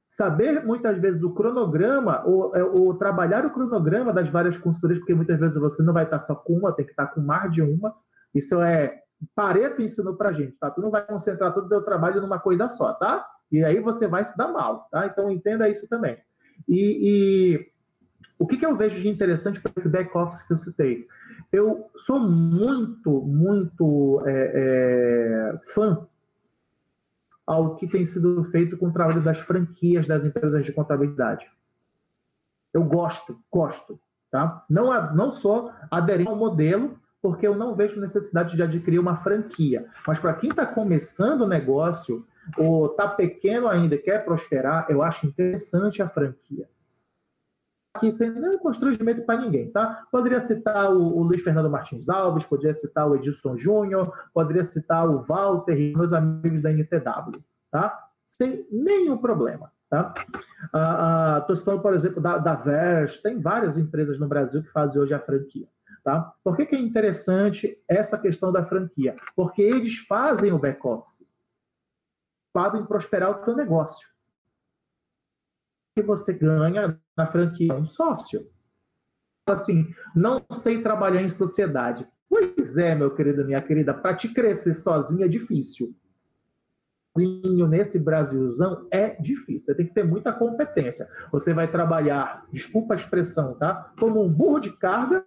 saber muitas vezes o cronograma ou, é, ou, trabalhar o cronograma das várias consultorias, porque muitas vezes você não vai estar só com uma, tem que estar com mais de uma. Isso é Pareto ensinou para gente, tá? Tu não vai concentrar todo o teu trabalho numa coisa só, tá? E aí você vai se dar mal, tá? Então entenda isso também. E, e o que, que eu vejo de interessante para esse back-office que eu citei? Eu sou muito, muito é, é, fã ao que tem sido feito com o trabalho das franquias das empresas de contabilidade. Eu gosto, gosto. Tá? Não, não só aderir ao modelo, porque eu não vejo necessidade de adquirir uma franquia. Mas para quem está começando o negócio, ou está pequeno ainda quer prosperar, eu acho interessante a franquia. Aqui sem nenhum constrangimento para ninguém, tá? Poderia citar o, o, Luiz Fernando Martins Alves, poderia citar o Edilson Júnior, poderia citar o Walter e meus amigos da NTW, tá? Sem nenhum problema, tá? Estou ah, ah, citando, por exemplo, da, da Vers, tem várias empresas no Brasil que fazem hoje a franquia. Tá? Por que, que é interessante essa questão da franquia? Porque eles fazem o back-office, podem prosperar o teu negócio que você ganha na franquia um sócio. Assim, não sei trabalhar em sociedade. Pois é, meu querido, minha querida, para te crescer sozinho é difícil. Sozinho nesse Brasilzão é difícil. Você tem que ter muita competência. Você vai trabalhar, desculpa a expressão, tá? Como um burro de carga,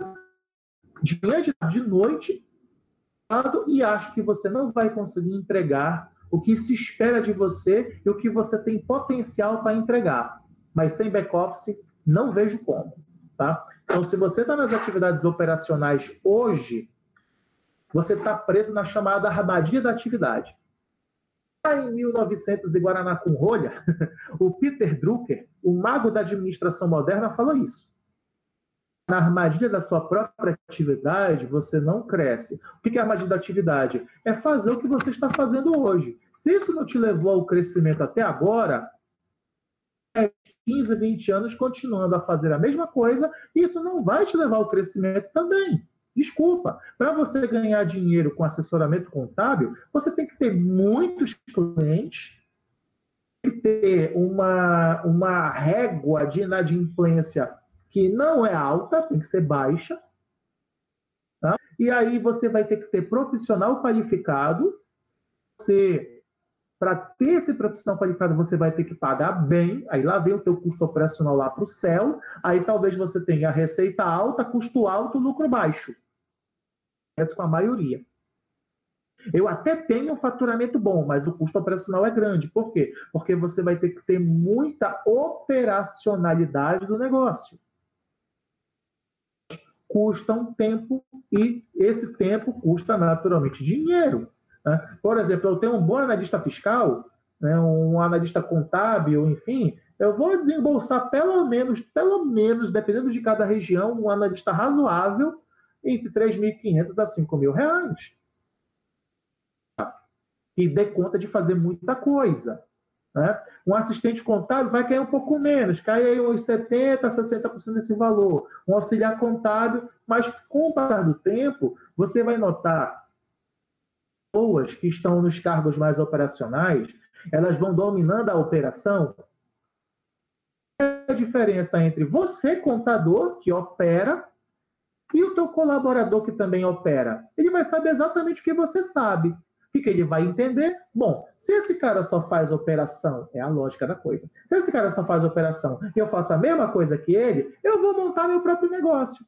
de manhã de noite, e acho que você não vai conseguir entregar o que se espera de você e o que você tem potencial para entregar mas sem back-office não vejo como. Tá? Então, se você está nas atividades operacionais hoje, você está preso na chamada armadilha da atividade. Lá em 1900 e Guaraná com rolha, o Peter Drucker, o mago da administração moderna, falou isso. Na armadilha da sua própria atividade, você não cresce. O que é a armadilha da atividade? É fazer o que você está fazendo hoje. Se isso não te levou ao crescimento até agora, 15, 20 anos continuando a fazer a mesma coisa, isso não vai te levar ao crescimento também. Desculpa, para você ganhar dinheiro com assessoramento contábil, você tem que ter muitos clientes, ter uma, uma régua de inadimplência que não é alta, tem que ser baixa. Tá? E aí você vai ter que ter profissional qualificado. Você, para ter esse profissional qualificado, você vai ter que pagar bem. Aí lá vem o teu custo operacional lá para o céu. Aí talvez você tenha receita alta, custo alto, lucro baixo. Essa com a maioria. Eu até tenho um faturamento bom, mas o custo operacional é grande. Por quê? Porque você vai ter que ter muita operacionalidade do negócio custam tempo e esse tempo custa naturalmente dinheiro. Né? Por exemplo, eu tenho um bom analista fiscal, né, um analista contábil, enfim, eu vou desembolsar pelo menos, pelo menos, dependendo de cada região, um analista razoável entre 3.500 a 5 mil reais. E dê conta de fazer muita coisa. Né? Um assistente contábil vai cair um pouco menos, cai aí uns 70%, 60% desse valor. Um auxiliar contábil, mas com o passar do tempo, você vai notar pessoas que estão nos cargos mais operacionais, elas vão dominando a operação. A diferença entre você, contador, que opera, e o teu colaborador que também opera. Ele vai saber exatamente o que você sabe. O que, que ele vai entender? Bom, se esse cara só faz operação, é a lógica da coisa. Se esse cara só faz operação e eu faço a mesma coisa que ele, eu vou montar meu próprio negócio.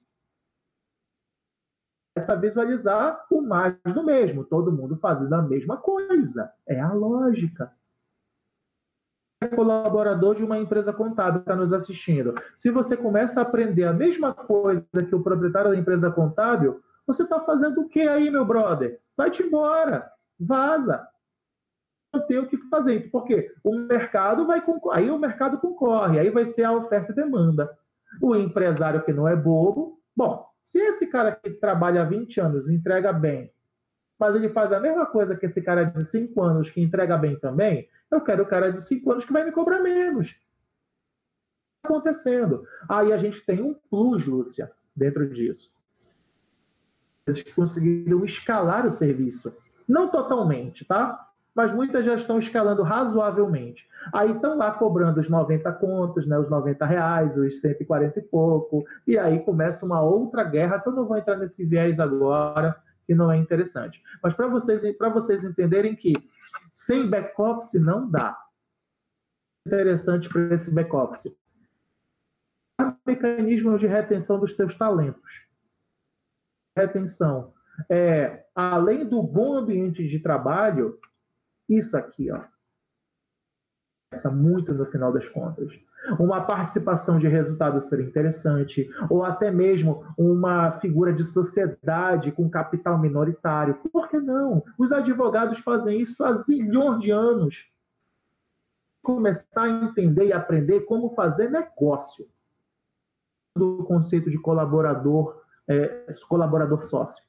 Essa visualizar o mais do mesmo, todo mundo fazendo a mesma coisa. É a lógica colaborador de uma empresa contábil está nos assistindo. Se você começa a aprender a mesma coisa que o proprietário da empresa contábil, você está fazendo o que aí, meu brother? Vai-te embora vaza. Não tem o que fazer. Porque o mercado vai aí o mercado concorre, aí vai ser a oferta e demanda. O empresário que não é bobo, bom, se esse cara que trabalha há 20 anos entrega bem, mas ele faz a mesma coisa que esse cara de 5 anos que entrega bem também, eu quero o cara de 5 anos que vai me cobrar menos. Acontecendo. Aí a gente tem um plus, Lúcia, dentro disso. Eles conseguiram escalar o serviço. Não totalmente, tá? Mas muitas já estão escalando razoavelmente. Aí estão lá cobrando os 90 contos, né, os 90 reais, os 140 e pouco, e aí começa uma outra guerra, que eu não vou entrar nesse viés agora, que não é interessante. Mas para vocês, vocês entenderem que sem back-office não dá. Interessante para esse back-office. Mecanismos de retenção dos teus talentos. Retenção é, além do bom ambiente de trabalho, isso aqui, ó, essa muito no final das contas. Uma participação de resultado seria interessante, ou até mesmo uma figura de sociedade com capital minoritário. Por que não? Os advogados fazem isso há zilhões de anos. Começar a entender e aprender como fazer negócio do conceito de colaborador, é, colaborador sócio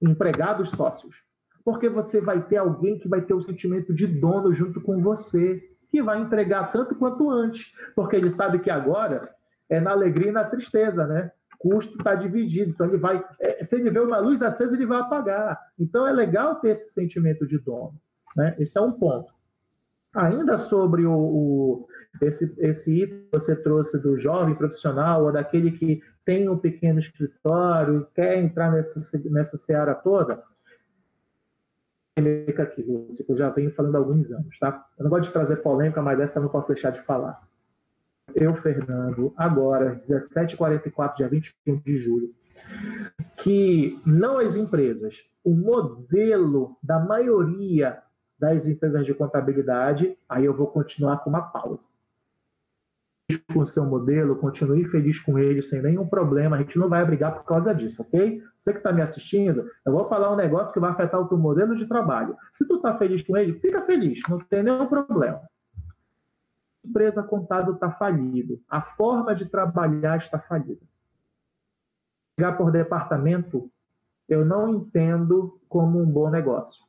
empregados sócios. Porque você vai ter alguém que vai ter o sentimento de dono junto com você, que vai entregar tanto quanto antes, porque ele sabe que agora é na alegria e na tristeza, né? Custo está dividido, então ele vai, é, se ele vê uma luz acesa, ele vai apagar. Então é legal ter esse sentimento de dono, né? Esse é um ponto. Ainda sobre o, o esse, esse item que você trouxe do jovem profissional ou daquele que tem um pequeno escritório, quer entrar nessa, nessa seara toda, polêmica aqui, que eu já venho falando há alguns anos, tá? Eu não gosto de trazer polêmica, mas essa eu não posso deixar de falar. Eu, Fernando, agora, 17h44, dia 21 de julho, que não as empresas, o modelo da maioria das empresas de contabilidade, aí eu vou continuar com uma pausa com o seu modelo, continue feliz com ele, sem nenhum problema, a gente não vai brigar por causa disso, ok? Você que está me assistindo, eu vou falar um negócio que vai afetar o teu modelo de trabalho. Se tu está feliz com ele, fica feliz, não tem nenhum problema. A empresa contábil está falido, a forma de trabalhar está falida. Pegar por departamento, eu não entendo como um bom negócio.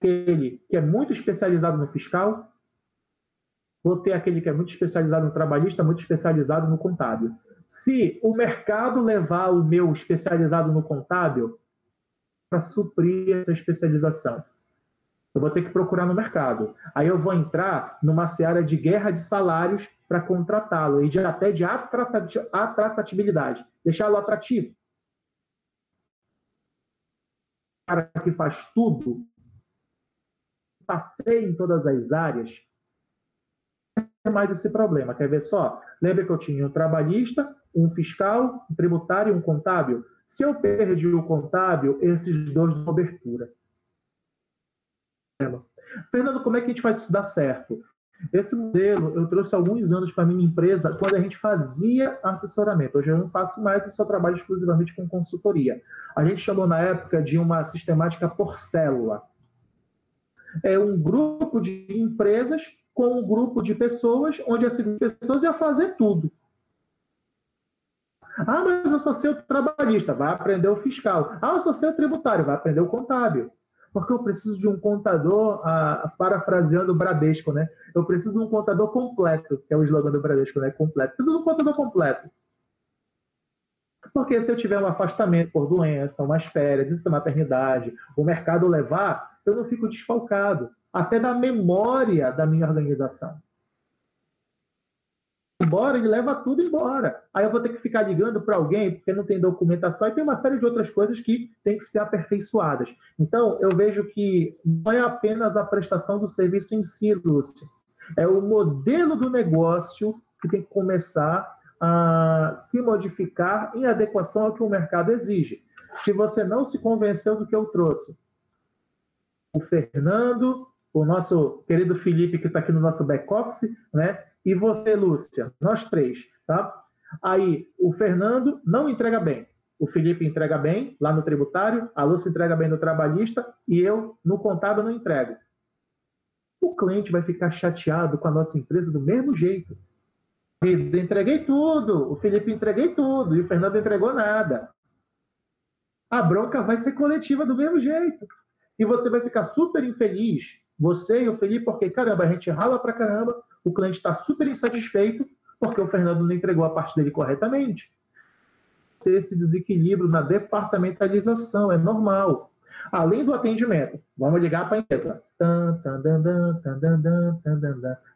Aquele que é muito especializado no fiscal, Vou ter aquele que é muito especializado no trabalhista, muito especializado no contábil. se o mercado levar o meu especializado no contábil para suprir essa especialização, eu vou ter que procurar no mercado. Aí eu vou entrar numa seara de guerra de salários para contratá-lo e de, até de atratividade, deixá-lo atrativo. O cara que faz tudo, passei em todas as áreas, mais esse problema. Quer ver só? Lembra que eu tinha um trabalhista, um fiscal, um tributário e um contábil? Se eu perdi o contábil, esses dois dão cobertura. Fernando, como é que a gente faz isso dar certo? Esse modelo eu trouxe alguns anos para a minha empresa quando a gente fazia assessoramento. Hoje eu não faço mais, eu só trabalho exclusivamente com consultoria. A gente chamou na época de uma sistemática por célula. É um grupo de empresas com um grupo de pessoas, onde essas pessoas iam fazer tudo. Ah, mas eu sou seu trabalhista, vai aprender o fiscal. Ah, eu sou seu tributário, vai aprender o contábil. Porque eu preciso de um contador, ah, parafraseando o Bradesco, né? Eu preciso de um contador completo, que é o slogan do Bradesco, né? Completo. Preciso de um contador completo. Porque se eu tiver um afastamento por doença, umas férias, isso é maternidade, o mercado levar, eu não fico desfalcado até da memória da minha organização. Embora, ele leva tudo embora. Aí eu vou ter que ficar ligando para alguém porque não tem documentação e tem uma série de outras coisas que tem que ser aperfeiçoadas. Então, eu vejo que não é apenas a prestação do serviço em si, Lúcia. É o modelo do negócio que tem que começar a se modificar em adequação ao que o mercado exige. Se você não se convenceu do que eu trouxe, o Fernando o nosso querido Felipe, que está aqui no nosso back-office, né? E você, Lúcia, nós três, tá? Aí, o Fernando não entrega bem. O Felipe entrega bem lá no tributário, a Lúcia entrega bem no trabalhista e eu, no contábil, não entrego. O cliente vai ficar chateado com a nossa empresa do mesmo jeito. Entreguei tudo, o Felipe entreguei tudo e o Fernando entregou nada. A bronca vai ser coletiva do mesmo jeito. E você vai ficar super infeliz você e o Felipe, porque, caramba, a gente rala pra caramba, o cliente está super insatisfeito porque o Fernando não entregou a parte dele corretamente. Ter esse desequilíbrio na departamentalização, é normal. Além do atendimento, vamos ligar para a empresa.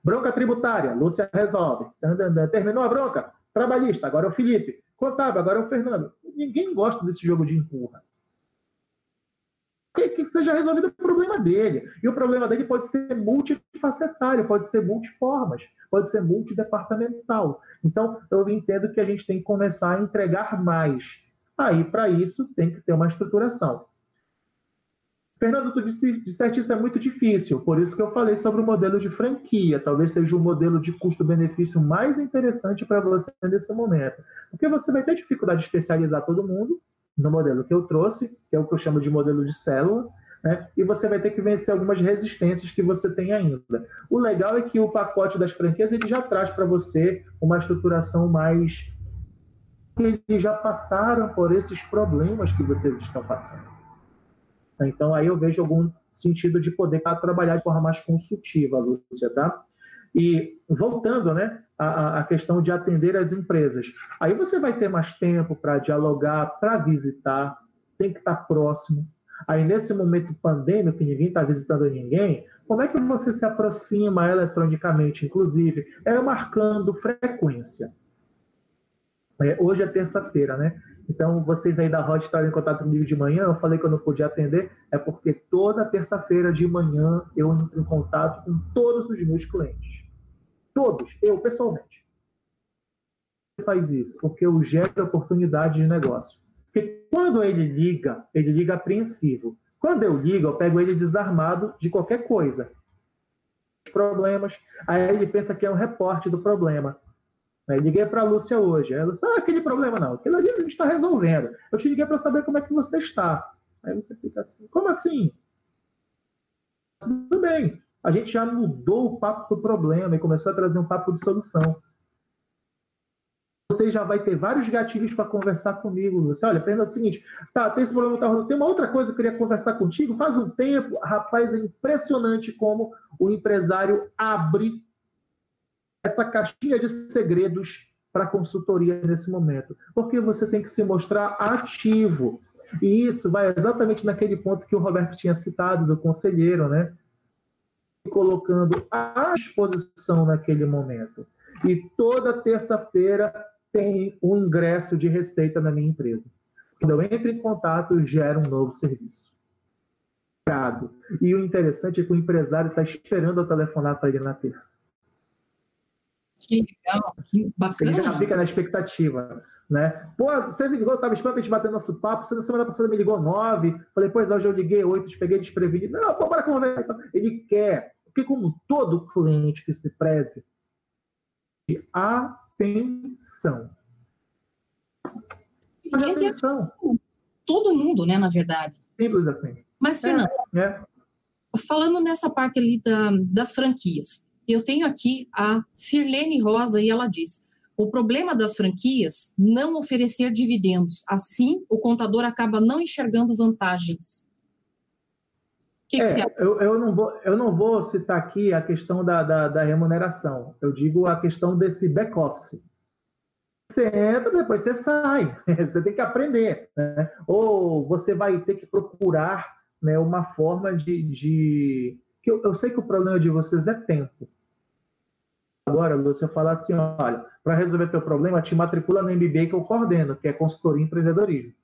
Bronca tributária, Lúcia resolve. Terminou a bronca? Trabalhista, agora é o Felipe. Contábil, agora é o Fernando. Ninguém gosta desse jogo de empurra que, que seja resolvido o problema dele. E o problema dele pode ser multifacetário, pode ser multiformas, pode ser multidepartamental. Então, eu entendo que a gente tem que começar a entregar mais. Aí, para isso, tem que ter uma estruturação. Fernando, tu disse, disseste isso é muito difícil, por isso que eu falei sobre o modelo de franquia. Talvez seja o modelo de custo-benefício mais interessante para você nesse momento. Porque você vai ter dificuldade de especializar todo mundo, no modelo que eu trouxe, que é o que eu chamo de modelo de célula, né? e você vai ter que vencer algumas resistências que você tem ainda. O legal é que o pacote das franquias ele já traz para você uma estruturação mais. Eles já passaram por esses problemas que vocês estão passando. Então, aí eu vejo algum sentido de poder trabalhar de forma mais consultiva, Lúcia, tá? E voltando, né? a, a questão de atender as empresas. Aí você vai ter mais tempo para dialogar, para visitar, tem que estar tá próximo. Aí, nesse momento pandêmico, que ninguém está visitando ninguém, como é que você se aproxima eletronicamente, inclusive? É marcando frequência. É, hoje é terça-feira, né? Então, vocês aí da Hot estavam em contato comigo de manhã, eu falei que eu não podia atender, é porque toda terça-feira de manhã eu entro em contato com todos os meus clientes. Todos, eu pessoalmente. faz isso porque eu gero oportunidade de negócio. Porque quando ele liga, ele liga apreensivo. Quando eu ligo, eu pego ele desarmado de qualquer coisa. Problemas. Aí ele pensa que é um reporte do problema. Aí liguei para a Lúcia hoje. Ela disse: Ah, aquele problema não. Aquilo ali a gente está resolvendo. Eu te liguei para saber como é que você está. Aí você fica assim: Como assim? Tudo bem a gente já mudou o papo do problema e começou a trazer um papo de solução. Você já vai ter vários gatilhos para conversar comigo. Você, olha, Fernando, é o seguinte, tá, tem esse problema, tá rolando. Tem uma outra coisa que eu queria conversar contigo. Faz um tempo, rapaz, é impressionante como o empresário abre essa caixinha de segredos para consultoria nesse momento? Porque você tem que se mostrar ativo. E isso vai exatamente naquele ponto que o Roberto tinha citado do conselheiro, né? Colocando à disposição naquele momento. E toda terça-feira tem um ingresso de receita na minha empresa. Quando eu entro em contato, eu gero um novo serviço. E o interessante é que o empresário está esperando eu telefonar para ele na terça. Que legal, que bacana. Ele já fica na expectativa. Né? Pô, você me ligou, eu estava esperando a gente bater nosso papo. Você na semana passada me ligou nove. Falei, pois hoje eu liguei oito, te peguei desprevenido. Não, pô, bora conversar. Então, ele quer, porque como todo cliente que se preze, de atenção. Atenção. Todo mundo, né, na verdade. Simples assim. Mas, Fernando, é, é. falando nessa parte ali da, das franquias, eu tenho aqui a Sirlene Rosa e ela diz: o problema das franquias não oferecer dividendos. Assim, o contador acaba não enxergando vantagens. Que é, que eu, eu, não vou, eu não vou citar aqui a questão da, da, da remuneração. Eu digo a questão desse back-office. Você entra, depois você sai. Você tem que aprender. Né? Ou você vai ter que procurar né, uma forma de. de... eu, eu sei que o problema de vocês é tempo. Agora, você falar assim, olha, para resolver teu problema, te matricula no MBA que eu coordeno, que é consultoria e empreendedorismo.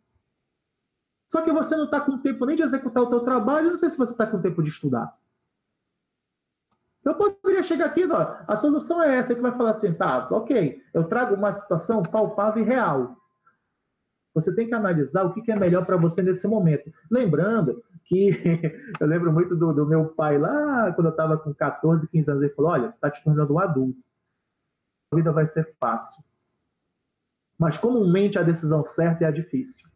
Só que você não está com tempo nem de executar o teu trabalho, não sei se você está com tempo de estudar. Eu poderia chegar aqui, ó, a solução é essa, que vai falar assim, tá, ok, eu trago uma situação palpável e real. Você tem que analisar o que é melhor para você nesse momento. Lembrando que eu lembro muito do, do meu pai lá, quando eu estava com 14, 15 anos, ele falou: Olha, está te tornando um adulto. A vida vai ser fácil. Mas comumente a decisão certa é a difícil.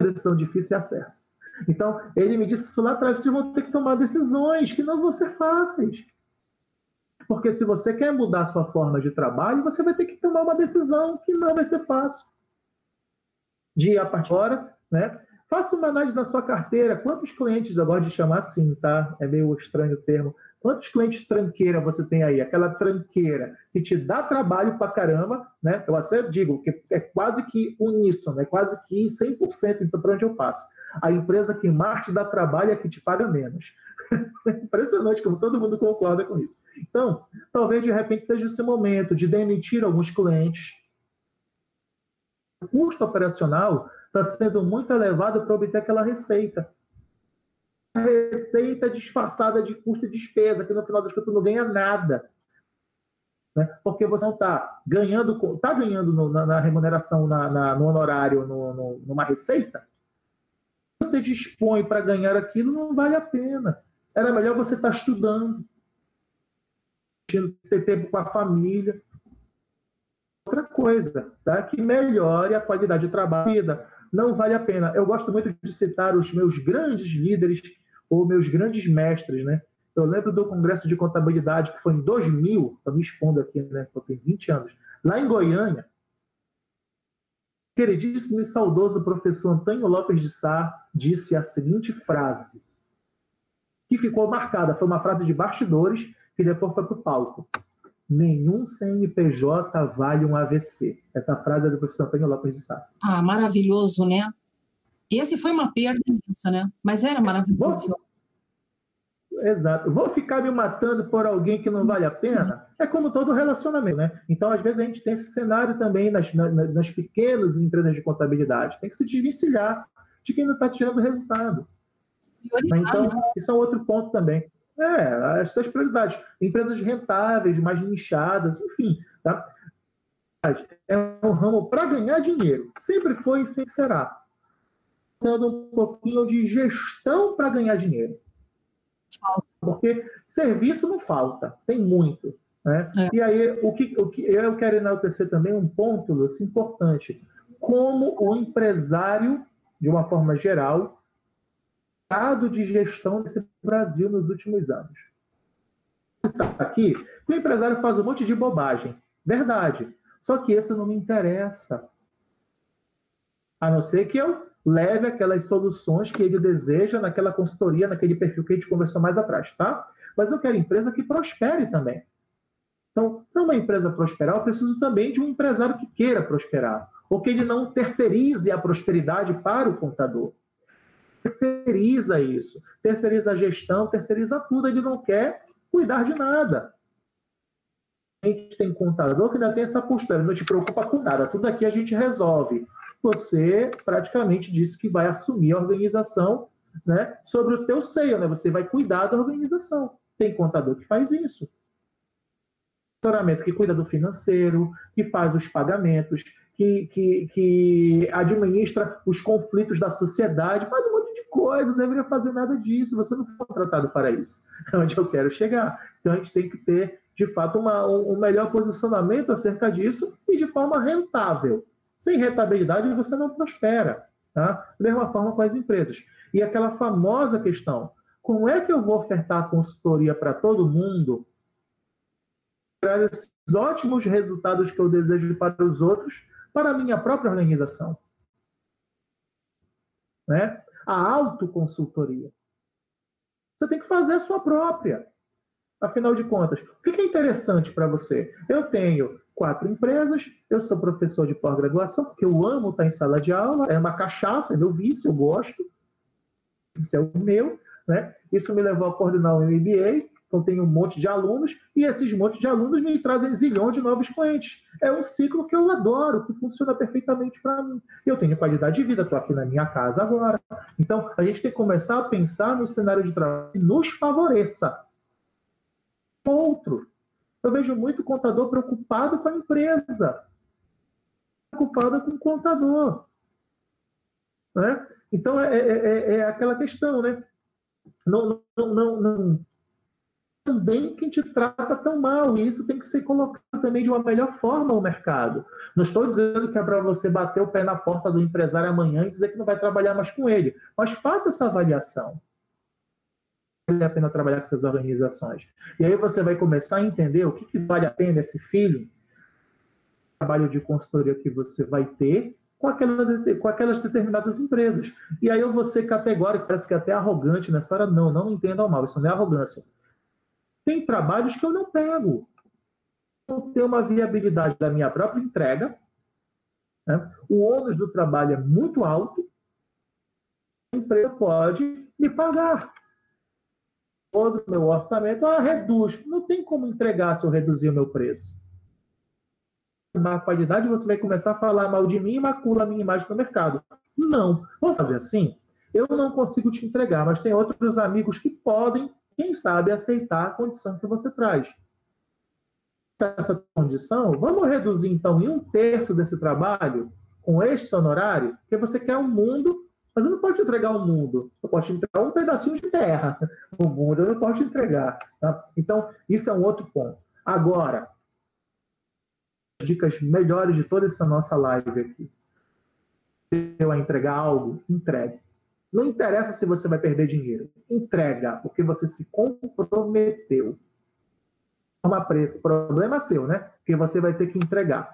A decisão difícil é a certa. Então, ele me disse isso lá atrás: vocês vão ter que tomar decisões que não vão ser fáceis. Porque se você quer mudar a sua forma de trabalho, você vai ter que tomar uma decisão que não vai ser fácil de a partir de agora, né? Faça uma análise da sua carteira. Quantos clientes, eu gosto de chamar assim, tá? É meio estranho o termo. Quantos clientes tranqueira você tem aí? Aquela tranqueira que te dá trabalho pra caramba, né? Eu até digo que é quase que uníssono, é quase que 100% então, para onde eu passo. A empresa que mais te dá trabalho é que te paga menos. Impressionante como todo mundo concorda com isso. Então, talvez de repente seja esse momento de demitir alguns clientes, o custo operacional está sendo muito elevado para obter aquela receita. Receita disfarçada de custo e despesa, que no final das contas não ganha nada. Né? Porque você não está ganhando, está ganhando no, na, na, remuneração, na, na, no honorário, no, no, numa receita, você dispõe para ganhar aquilo, não vale a pena. Era melhor você estar tá estudando, ter tempo com a família, outra coisa, tá? que melhore a qualidade de trabalho. Não vale a pena. Eu gosto muito de citar os meus grandes líderes ou meus grandes mestres, né? Eu lembro do congresso de contabilidade que foi em 2000, estou me expondo aqui, né? Eu tenho 20 anos, lá em Goiânia. Queridíssimo e saudoso professor Antônio Lopes de Sá disse a seguinte frase, que ficou marcada, foi uma frase de bastidores que depois foi para o palco nenhum CNPJ vale um AVC. Essa frase é do professor Antônio Lopes de Sá. Ah, maravilhoso, né? Esse foi uma perda imensa, né? Mas era maravilhoso. Vou... Exato. Vou ficar me matando por alguém que não vale a pena? É como todo relacionamento, né? Então, às vezes, a gente tem esse cenário também nas, nas, nas pequenas empresas de contabilidade. Tem que se desvencilhar de quem não está tirando resultado. Então, né? isso é outro ponto também. É, as suas prioridades. Empresas rentáveis, mais nichadas, enfim. Tá? É um ramo para ganhar dinheiro. Sempre foi e sempre será. Um pouquinho de gestão para ganhar dinheiro. Porque serviço não falta, tem muito. Né? É. E aí, o que, o que eu quero enaltecer também um ponto assim, importante. Como o empresário, de uma forma geral, mercado de gestão desse Brasil nos últimos anos. Aqui, o empresário faz um monte de bobagem. Verdade. Só que esse não me interessa. A não ser que eu leve aquelas soluções que ele deseja naquela consultoria, naquele perfil que a gente conversou mais atrás, tá? Mas eu quero empresa que prospere também. Então, para uma empresa prosperar, eu preciso também de um empresário que queira prosperar, ou que ele não terceirize a prosperidade para o contador. Terceiriza isso, terceiriza a gestão, terceiriza tudo, ele não quer cuidar de nada. A gente tem contador que ainda tem essa postura, não te preocupa com nada, tudo aqui a gente resolve. Você praticamente disse que vai assumir a organização né, sobre o teu seio, né? Você vai cuidar da organização. Tem contador que faz isso. Assessoramento que cuida do financeiro, que faz os pagamentos, que, que, que administra os conflitos da sociedade, faz um coisa, não deveria fazer nada disso, você não foi contratado para isso. É onde eu quero chegar. Então a gente tem que ter, de fato, uma, um melhor posicionamento acerca disso e de forma rentável. Sem rentabilidade você não prospera. Tá? Da mesma forma com as empresas. E aquela famosa questão: como é que eu vou ofertar consultoria para todo mundo, para esses ótimos resultados que eu desejo para os outros, para a minha própria organização? Né? A autoconsultoria. Você tem que fazer a sua própria. Afinal de contas, o que é interessante para você? Eu tenho quatro empresas, eu sou professor de pós-graduação, porque eu amo estar em sala de aula, é uma cachaça, é meu vício, eu gosto isso é o meu, né? Isso me levou a coordenar o MBA, então tenho um monte de alunos, e esses montes de alunos me trazem zilhões de novos clientes. É um ciclo que eu adoro, que funciona perfeitamente para mim. Eu tenho qualidade de vida, estou aqui na minha casa agora. Então, a gente tem que começar a pensar no cenário de trabalho que nos favoreça. Outro. Eu vejo muito contador preocupado com a empresa, preocupado com o contador. Né? Então, é, é, é, é aquela questão, né? Não, não, não, não, também quem te trata tão mal, e isso tem que ser colocado também de uma melhor forma ao mercado. Não estou dizendo que é para você bater o pé na porta do empresário amanhã e dizer que não vai trabalhar mais com ele, mas faça essa avaliação. Vale a pena trabalhar com essas organizações. E aí você vai começar a entender o que, que vale a pena esse filho, trabalho de consultoria que você vai ter com, aquela, com aquelas determinadas empresas. E aí eu vou ser categórico, parece que é até arrogante nessa hora. Não, não entendam mal, isso não é arrogância. Tem trabalhos que eu não pego. Eu tenho uma viabilidade da minha própria entrega. Né? O ônus do trabalho é muito alto. A empresa pode me pagar. Todo o meu orçamento, ela reduz. Não tem como entregar se eu reduzir o meu preço má qualidade, você vai começar a falar mal de mim e macula a minha imagem no mercado. Não. Vamos fazer assim? Eu não consigo te entregar, mas tem outros amigos que podem, quem sabe, aceitar a condição que você traz. Essa condição, vamos reduzir então em um terço desse trabalho com este honorário, porque você quer um mundo, mas eu não posso te entregar o um mundo. Eu posso te entregar um pedacinho de terra. O mundo eu não posso te entregar. Tá? Então, isso é um outro ponto. Agora, dicas melhores de toda essa nossa live aqui. Eu entregar algo, entregue. Não interessa se você vai perder dinheiro. Entrega, porque você se comprometeu. Toma preço. Problema seu, né? Porque você vai ter que entregar.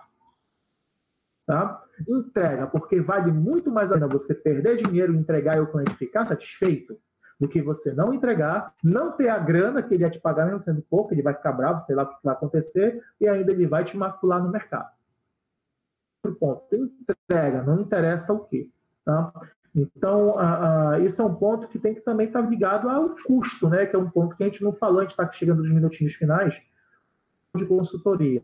Tá? Entrega, porque vale muito mais a pena você perder dinheiro entregar e o cliente ficar satisfeito do que você não entregar, não ter a grana que ele ia te pagar, mesmo sendo pouco, ele vai ficar bravo, sei lá o que vai acontecer, e ainda ele vai te macular no mercado. Outro ponto, entrega, não interessa o quê. Tá? Então, a, a, isso é um ponto que tem que também estar ligado ao custo, né? que é um ponto que a gente não falou, a gente está chegando nos minutinhos finais, de consultoria.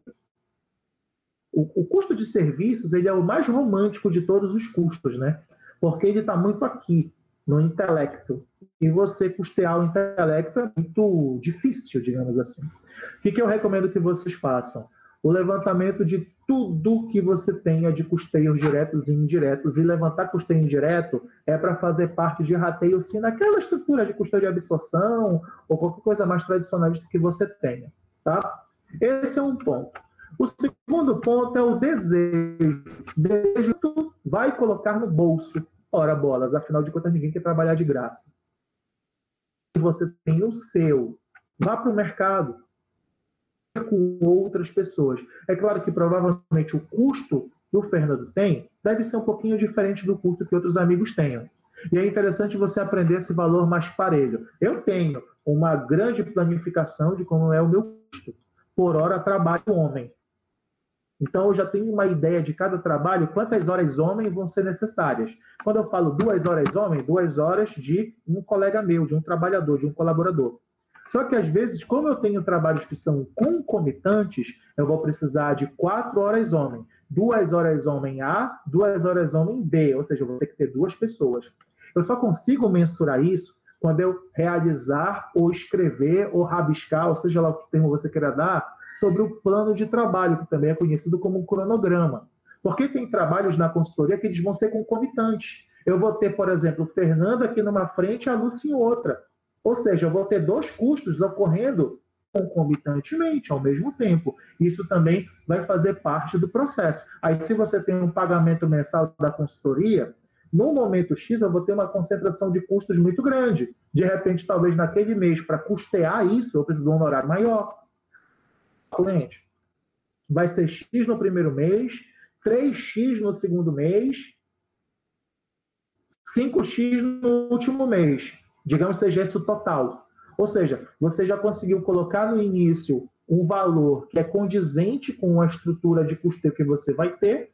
O, o, custo de serviços ele é o mais romântico de todos os custos, né? porque ele está muito aqui no intelecto. E você custear o intelecto é muito difícil, digamos assim. O que, que eu recomendo que vocês façam? O levantamento de tudo que você tenha de custeios diretos e indiretos. E levantar custeio indireto é para fazer parte de rateio, sim, naquela estrutura de custeio de absorção ou qualquer coisa mais tradicionalista que você tenha. Tá? Esse é um ponto. O segundo ponto é o desejo. Desejo vai colocar no bolso. Ora bolas, afinal de contas ninguém quer trabalhar de graça. Você tem o seu. Vá para o mercado com outras pessoas. É claro que provavelmente o custo que o Fernando tem deve ser um pouquinho diferente do custo que outros amigos tenham. E é interessante você aprender esse valor mais parelho. Eu tenho uma grande planificação de como é o meu custo. por hora trabalho homem. Então, eu já tenho uma ideia de cada trabalho, quantas horas homem vão ser necessárias. Quando eu falo duas horas homem, duas horas de um colega meu, de um trabalhador, de um colaborador. Só que, às vezes, como eu tenho trabalhos que são concomitantes, eu vou precisar de quatro horas homem, duas horas homem A, duas horas homem B, ou seja, eu vou ter que ter duas pessoas. Eu só consigo mensurar isso quando eu realizar ou escrever ou rabiscar, ou seja lá o que termo você queira dar, sobre o plano de trabalho, que também é conhecido como um cronograma. Porque tem trabalhos na consultoria que eles vão ser concomitantes. Eu vou ter, por exemplo, o Fernando aqui numa frente e a Lúcia em outra. Ou seja, eu vou ter dois custos ocorrendo concomitantemente, ao mesmo tempo. Isso também vai fazer parte do processo. Aí, se você tem um pagamento mensal da consultoria, no momento X eu vou ter uma concentração de custos muito grande. De repente, talvez naquele mês, para custear isso, eu preciso de um honorário maior cliente. Vai ser X no primeiro mês, 3X no segundo mês, 5X no último mês. Digamos seja esse o total. Ou seja, você já conseguiu colocar no início um valor que é condizente com a estrutura de custeio que você vai ter,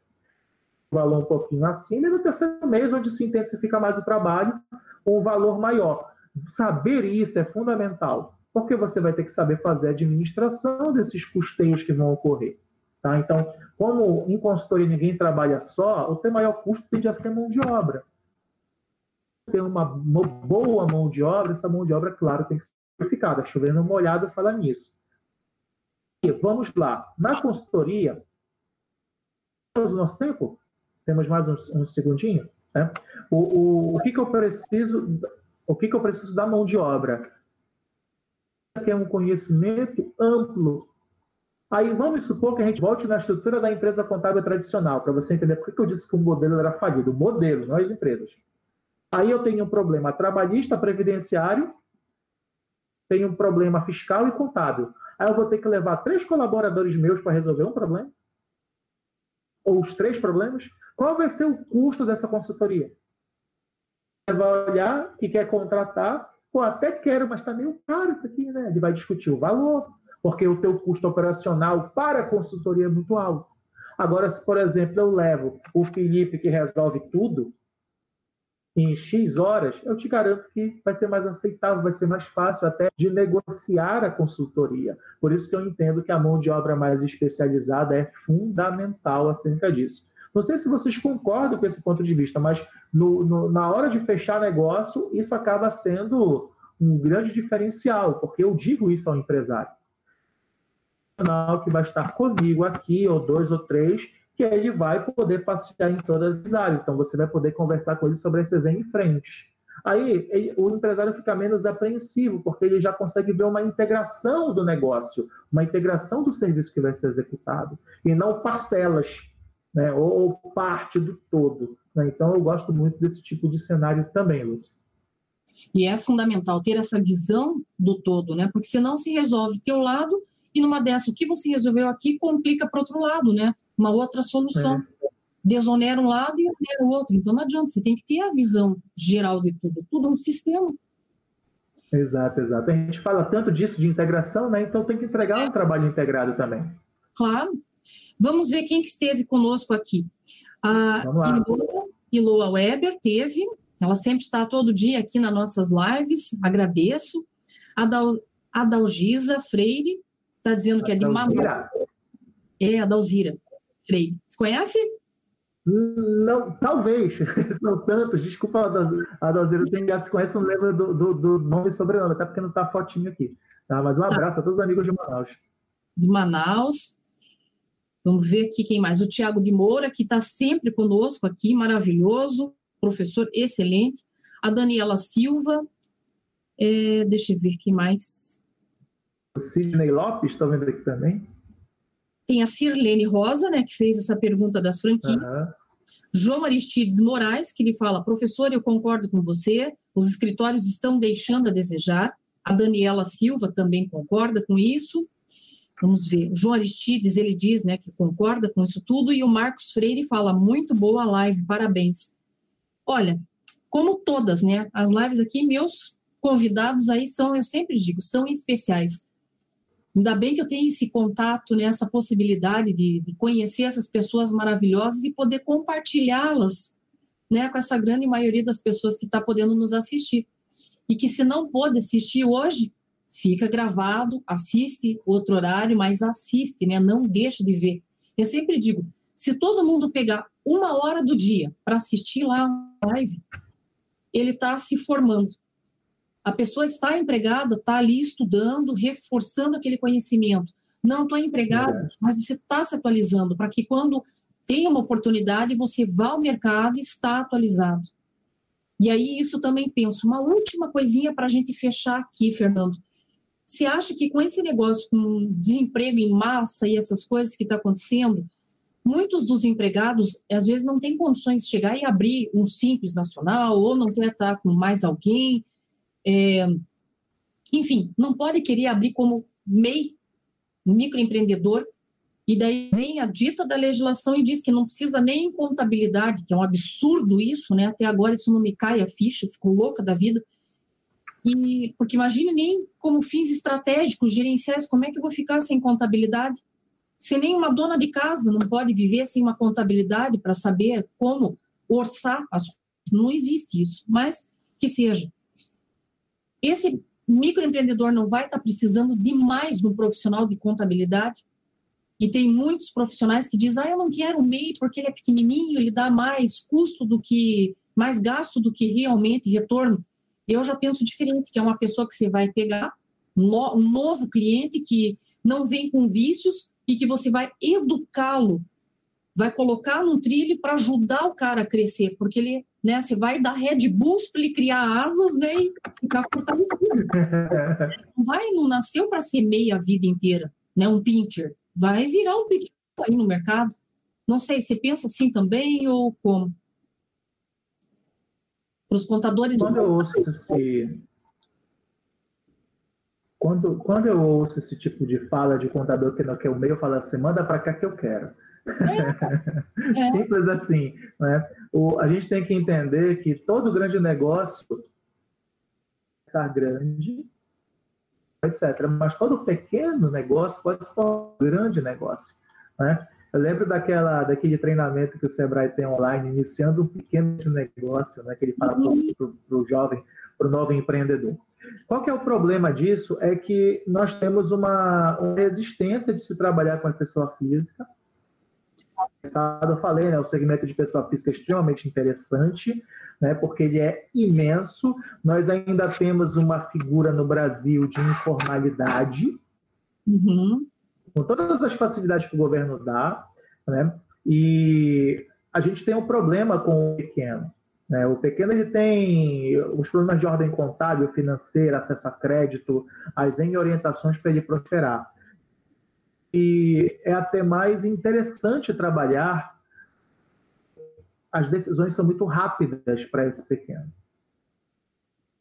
um valor um pouquinho acima, e no terceiro mês, onde se intensifica mais o trabalho, um valor maior. Saber isso é fundamental porque você vai ter que saber fazer a administração desses custeios que vão ocorrer. Tá? Então, como em consultoria ninguém trabalha só, o teu maior custo tende a ser mão de obra. Ter uma boa mão de obra, essa mão de obra, claro, tem que ser certificada. Chovendo molhado falar nisso. E vamos lá. Na consultoria, temos o nosso tempo? Temos mais um, um segundinho? Né? O, o, o que, que eu preciso? O que, que eu preciso da mão de obra? que é um conhecimento amplo. Aí vamos supor que a gente volte na estrutura da empresa contábil tradicional, para você entender por que eu disse que o modelo era falido. O modelo, não as empresas. Aí eu tenho um problema trabalhista, previdenciário, tenho um problema fiscal e contábil. Aí eu vou ter que levar três colaboradores meus para resolver um problema? Ou os três problemas? Qual vai ser o custo dessa consultoria? Você vai olhar que quer contratar Pô, até quero, mas está meio caro isso aqui, né? Ele vai discutir o valor, porque o teu custo operacional para a consultoria é muito alto. Agora, se, por exemplo, eu levo o Felipe que resolve tudo em X horas, eu te garanto que vai ser mais aceitável, vai ser mais fácil até de negociar a consultoria. Por isso que eu entendo que a mão de obra mais especializada é fundamental acerca disso. Não sei se vocês concordam com esse ponto de vista, mas no, no, na hora de fechar negócio, isso acaba sendo um grande diferencial, porque eu digo isso ao empresário. Que vai estar comigo aqui, ou dois ou três, que ele vai poder passear em todas as áreas. Então, você vai poder conversar com ele sobre esses em frente. Aí, ele, o empresário fica menos apreensivo, porque ele já consegue ver uma integração do negócio, uma integração do serviço que vai ser executado, e não parcelas né, ou, ou, parte do todo. Né? Então, eu gosto muito desse tipo de cenário também, Lúcia. E é fundamental ter essa visão do todo, né? Porque senão se resolve teu lado e numa dessa, o que você resolveu aqui complica para outro lado, né? Uma outra solução. É. Desonera um lado e onera o outro. Então não adianta, você tem que ter a visão geral de tudo. Tudo é um sistema. Exato, exato. A gente fala tanto disso de integração, né? Então tem que entregar um trabalho integrado também. Claro, Vamos ver quem que esteve conosco aqui. A Iloa, Iloa Weber teve, ela sempre está todo dia aqui nas nossas lives, agradeço. A, Dal, a Dalgisa Freire está dizendo que é de Manaus. É, a Dalzira Freire. Você conhece? Não, talvez, não tantos. Desculpa, a Dalzira tem já se conhece, não lembro do, do, do, nome e sobrenome, até porque não está fotinho aqui. Tá? Mas um tá. abraço tá. a todos os amigos de Manaus. De Manaus. Vamos ver aqui quem mais. O Tiago de Moura, que está sempre conosco aqui, maravilhoso, professor excelente. A Daniela Silva. É, deixa eu ver quem mais. O Sidney Lopes, estou vendo aqui também. Tem a Sirlene Rosa, né, que fez essa pergunta das franquias. Uhum. João Aristides Moraes, que ele fala, professor, eu concordo com você, os escritórios estão deixando a desejar. A Daniela Silva também concorda com isso. Vamos ver. O João Aristides, ele diz, né, que concorda com isso tudo, e o Marcos Freire fala, muito boa live, parabéns. Olha, como todas, né, as lives aqui, meus convidados aí são, eu sempre digo, são especiais. Ainda bem que eu tenho esse contato, né, essa possibilidade de, de conhecer essas pessoas maravilhosas e poder compartilhá-las né, com essa grande maioria das pessoas que está podendo nos assistir. E que se não pôde assistir hoje, fica gravado, assiste outro horário, mas assiste, né, não deixa de ver. Eu sempre digo, se todo mundo pegar uma hora do dia para assistir lá a live, ele está se formando. A pessoa está empregada, está ali estudando, reforçando aquele conhecimento. Não estou empregada, mas você está se atualizando para que quando tem uma oportunidade, você vá ao mercado e está atualizado. E aí, isso também penso. Uma última coisinha para a gente fechar aqui, Fernando. Você acha que com esse negócio, com desemprego em massa e essas coisas que está acontecendo, muitos dos empregados, às vezes, não têm condições de chegar e abrir um simples nacional, ou não quer estar com mais alguém, é, enfim, não pode querer abrir como MEI, microempreendedor, e daí vem a dita da legislação e diz que não precisa nem contabilidade, que é um absurdo isso, né? Até agora isso não me cai a ficha, fico louca da vida. E porque imagine nem como fins estratégicos, gerenciais, como é que eu vou ficar sem contabilidade? Se nem uma dona de casa não pode viver sem uma contabilidade para saber como orçar as coisas, não existe isso, mas que seja. Esse microempreendedor não vai estar tá precisando de mais um profissional de contabilidade. E tem muitos profissionais que dizem: ah, eu não quero o MEI porque ele é pequenininho, ele dá mais custo do que, mais gasto do que realmente retorno. Eu já penso diferente, que é uma pessoa que você vai pegar, um novo cliente que não vem com vícios e que você vai educá-lo, vai colocar num trilho para ajudar o cara a crescer, porque ele né? Você vai dar Red Bulls para ele criar asas, né? E ficar fortalecido. Não vai, não nasceu para ser meia a vida inteira, né? Um pincher. Vai virar um pincher aí no mercado. Não sei, você pensa assim também ou como? Para os contadores. Quando eu ouço esse. Quando, quando eu ouço esse tipo de fala de contador que não quer o meio, eu falo assim: manda para cá que eu quero. É. é. Simples assim. Né? O, a gente tem que entender que todo grande negócio é grande, etc. Mas todo pequeno negócio pode ser um grande negócio. Né? Eu lembro daquela, daquele treinamento que o Sebrae tem online, iniciando um pequeno negócio, né, que ele fala para o jovem, para o novo empreendedor. Qual que é o problema disso? É que nós temos uma, uma resistência de se trabalhar com a pessoa física, eu falei, né, o segmento de pessoa física é extremamente interessante, né, porque ele é imenso. Nós ainda temos uma figura no Brasil de informalidade, uhum. com todas as facilidades que o governo dá, né, e a gente tem um problema com o pequeno. Né? O pequeno ele tem os problemas de ordem contábil, financeira, acesso a crédito, as orientações para ele prosperar e é até mais interessante trabalhar. As decisões são muito rápidas para esse pequeno.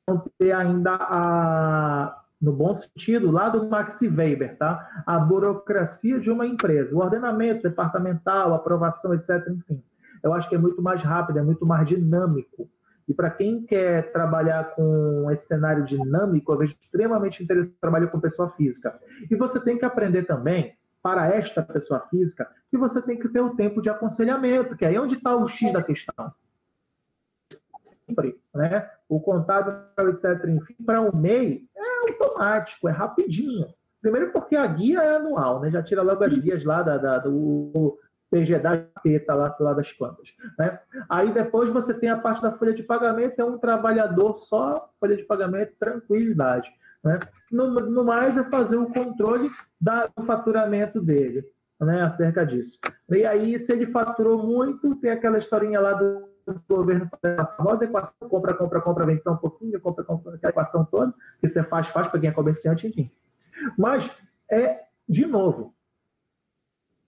Não ter ainda a, no bom sentido, lá do Maxi Weber, tá? A burocracia de uma empresa, o ordenamento departamental, aprovação, etc. Enfim, eu acho que é muito mais rápido, é muito mais dinâmico. E para quem quer trabalhar com esse cenário dinâmico, eu vejo extremamente interessante trabalhar com pessoa física. E você tem que aprender também para esta pessoa física que você tem que ter o tempo de aconselhamento, que é aí onde está o X da questão. Sempre, né? O contábil, etc., enfim, para o MEI é automático, é rapidinho. Primeiro porque a guia é anual, né? Já tira logo as guias lá da, da do PG da PETA, lá, sei lá das quantas. Né? Aí depois você tem a parte da folha de pagamento, é um trabalhador só, folha de pagamento, tranquilidade. Né? No, no, mais, é fazer o controle da, do faturamento dele, né? acerca disso. E aí, se ele faturou muito, tem aquela historinha lá do governo, a famosa equação, compra, compra, compra, vende só um pouquinho, compra, compra, aquela equação toda, que você faz, faz para quem é comerciante, enfim. Mas, é, de novo,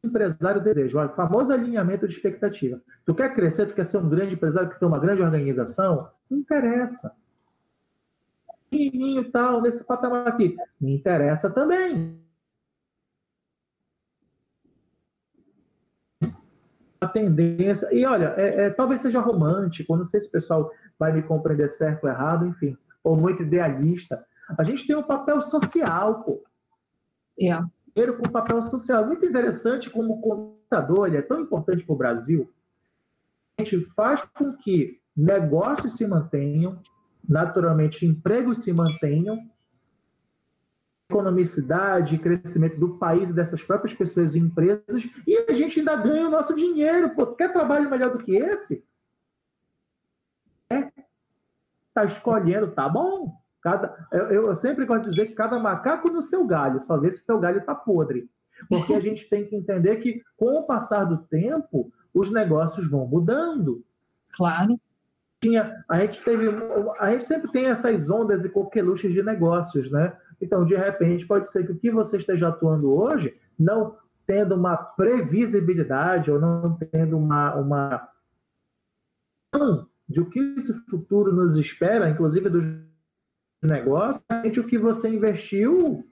empresário deseja, o famoso alinhamento de expectativa. Tu quer crescer, tu quer ser um grande empresário, que tem uma grande organização? Não interessa pequenininho tal, nesse patamar aqui. Me interessa também. A tendência. E olha, é, é, talvez seja romântico, não sei se o pessoal vai me compreender certo ou errado, enfim, ou muito idealista. A gente tem um papel social, pô. É. Dinheiro com papel social. Muito interessante como computador ele é tão importante para o Brasil. A gente faz com que negócios se mantenham, naturalmente empregos se mantenham, economicidade, crescimento do país dessas próprias pessoas e empresas, e a gente ainda ganha o nosso dinheiro. Pô, quer trabalho melhor do que esse? É. Tá escolhendo, tá bom. Cada, eu, eu sempre gosto de dizer que cada macaco no seu galho, só vê se seu galho está podre. Porque a gente tem que entender que, com o passar do tempo, os negócios vão mudando. Claro. Tinha, a gente teve, a gente sempre tem essas ondas e coqueluches de negócios, né? Então, de repente, pode ser que o que você esteja atuando hoje, não tendo uma previsibilidade ou não tendo uma, uma de o que esse futuro nos espera, inclusive dos negócio, o que você investiu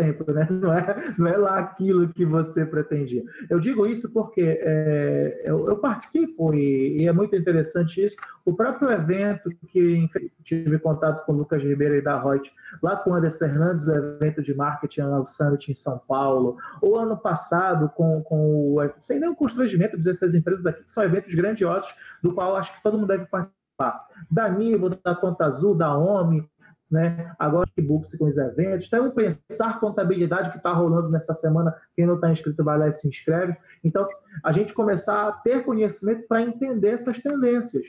tempo, né? Não é, não é lá aquilo que você pretendia. Eu digo isso porque é, eu, eu, participo e, e, é muito interessante isso. O próprio evento que tive contato com o Lucas Ribeiro e da Reut, lá com o Anderson Fernandes, o evento de marketing no Summit em São Paulo, ou ano passado com, com o, sem nenhum constrangimento, 16 empresas aqui, que são eventos grandiosos, do qual acho que todo mundo deve participar. Da Nivo, da Conta Azul, da OMI, né? Agora que books com os eventos, então pensar contabilidade que está rolando nessa semana, quem não está inscrito vai lá e se inscreve. Então, a gente começar a ter conhecimento para entender essas tendências.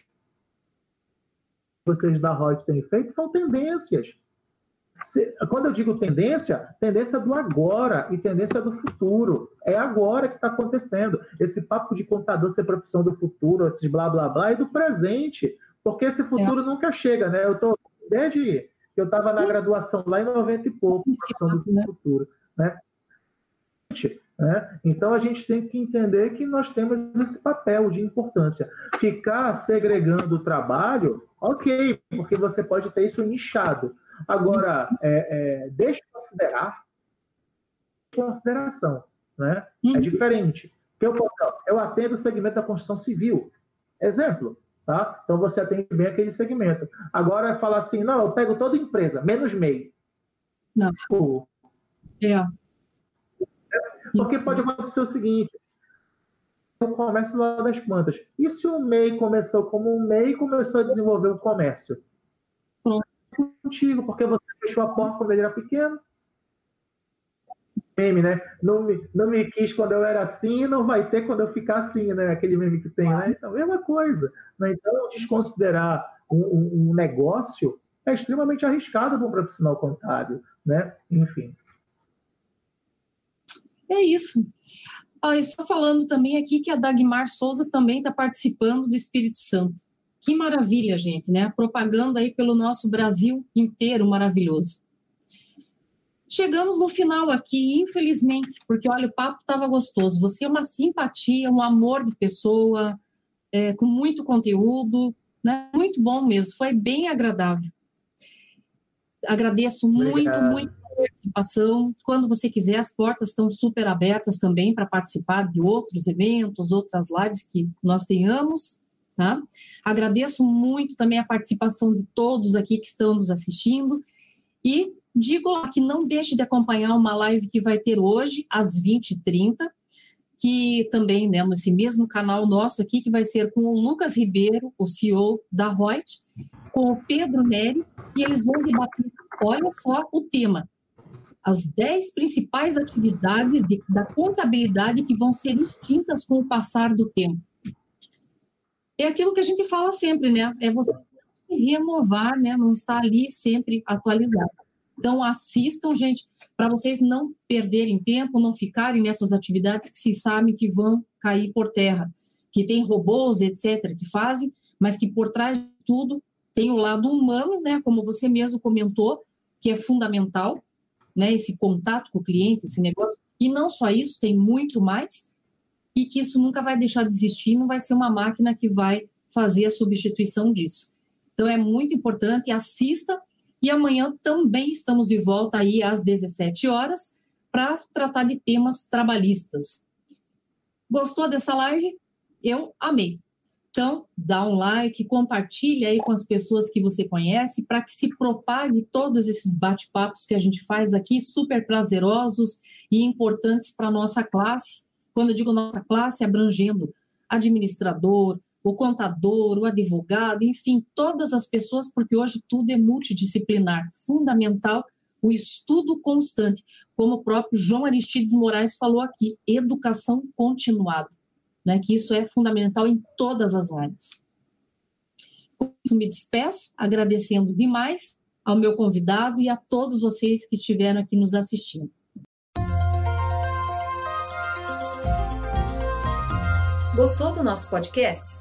Vocês da Reut têm feito são tendências. Se, quando eu digo tendência, tendência do agora e tendência do futuro. É agora que está acontecendo. Esse papo de contador ser profissão do futuro, esses blá blá blá, é do presente. Porque esse futuro é. nunca chega, né? Eu estou desde eu estava na graduação lá em 90 e pouco, profissão do né? futuro. Né? né? Então a gente tem que entender que nós temos esse papel de importância. Ficar segregando o trabalho, ok, porque você pode ter isso nichado. Agora, é, é, deixa eu considerar consideração. Né? É uhum. diferente. Eu, eu atendo o segmento da construção civil. Exemplo, Tá? Então você atende bem aquele segmento. Agora é falar assim, não, eu pego toda empresa, menos MEI. Não. Pô. É. Porque pode acontecer o seguinte, o comércio lá das plantas. E se o MEI começou como um MEI e começou a desenvolver o comércio? Pronto. Contigo, porque você fechou a porta quando ele era pequeno meme, né? Não me, não me quis quando eu era assim, não vai ter quando eu ficar assim, né? Aquele meme que tem, né? Então, mesma coisa. Né? Então, desconsiderar um, um, negócio é extremamente arriscado para um profissional contábil, né? Enfim. É isso. Ah, estou falando também aqui que a Dagmar Souza também está participando do Espírito Santo. Que maravilha, gente, né? Propaganda aí pelo nosso Brasil inteiro maravilhoso. Chegamos no final aqui, infelizmente, porque olha, o papo estava gostoso. Você é uma simpatia, um amor de pessoa, é, com muito conteúdo, né? muito bom mesmo, foi bem agradável. Agradeço Obrigado. muito, muito a participação. Quando você quiser, as portas estão super abertas também para participar de outros eventos, outras lives que nós tenhamos. Tá? Agradeço muito também a participação de todos aqui que estão nos assistindo. E Digo que não deixe de acompanhar uma live que vai ter hoje, às 20h30, que também, né, nesse mesmo canal nosso aqui, que vai ser com o Lucas Ribeiro, o CEO da Reut, com o Pedro Neri, e eles vão debater, olha só o tema, as 10 principais atividades de, da contabilidade que vão ser extintas com o passar do tempo. É aquilo que a gente fala sempre, né? É você se renovar, né? Não estar ali sempre atualizado. Então, assistam, gente, para vocês não perderem tempo, não ficarem nessas atividades que se sabem que vão cair por terra, que tem robôs, etc., que fazem, mas que por trás de tudo tem o lado humano, né, como você mesmo comentou, que é fundamental, né, esse contato com o cliente, esse negócio. E não só isso, tem muito mais, e que isso nunca vai deixar de existir, não vai ser uma máquina que vai fazer a substituição disso. Então é muito importante, assista e amanhã também estamos de volta aí às 17 horas para tratar de temas trabalhistas. Gostou dessa live? Eu amei. Então, dá um like, compartilha aí com as pessoas que você conhece para que se propague todos esses bate-papos que a gente faz aqui, super prazerosos e importantes para a nossa classe. Quando eu digo nossa classe, abrangendo administrador, o contador, o advogado, enfim, todas as pessoas, porque hoje tudo é multidisciplinar, fundamental o estudo constante, como o próprio João Aristides Moraes falou aqui, educação continuada, né, que isso é fundamental em todas as áreas. Com isso, me despeço, agradecendo demais ao meu convidado e a todos vocês que estiveram aqui nos assistindo. Gostou do nosso podcast?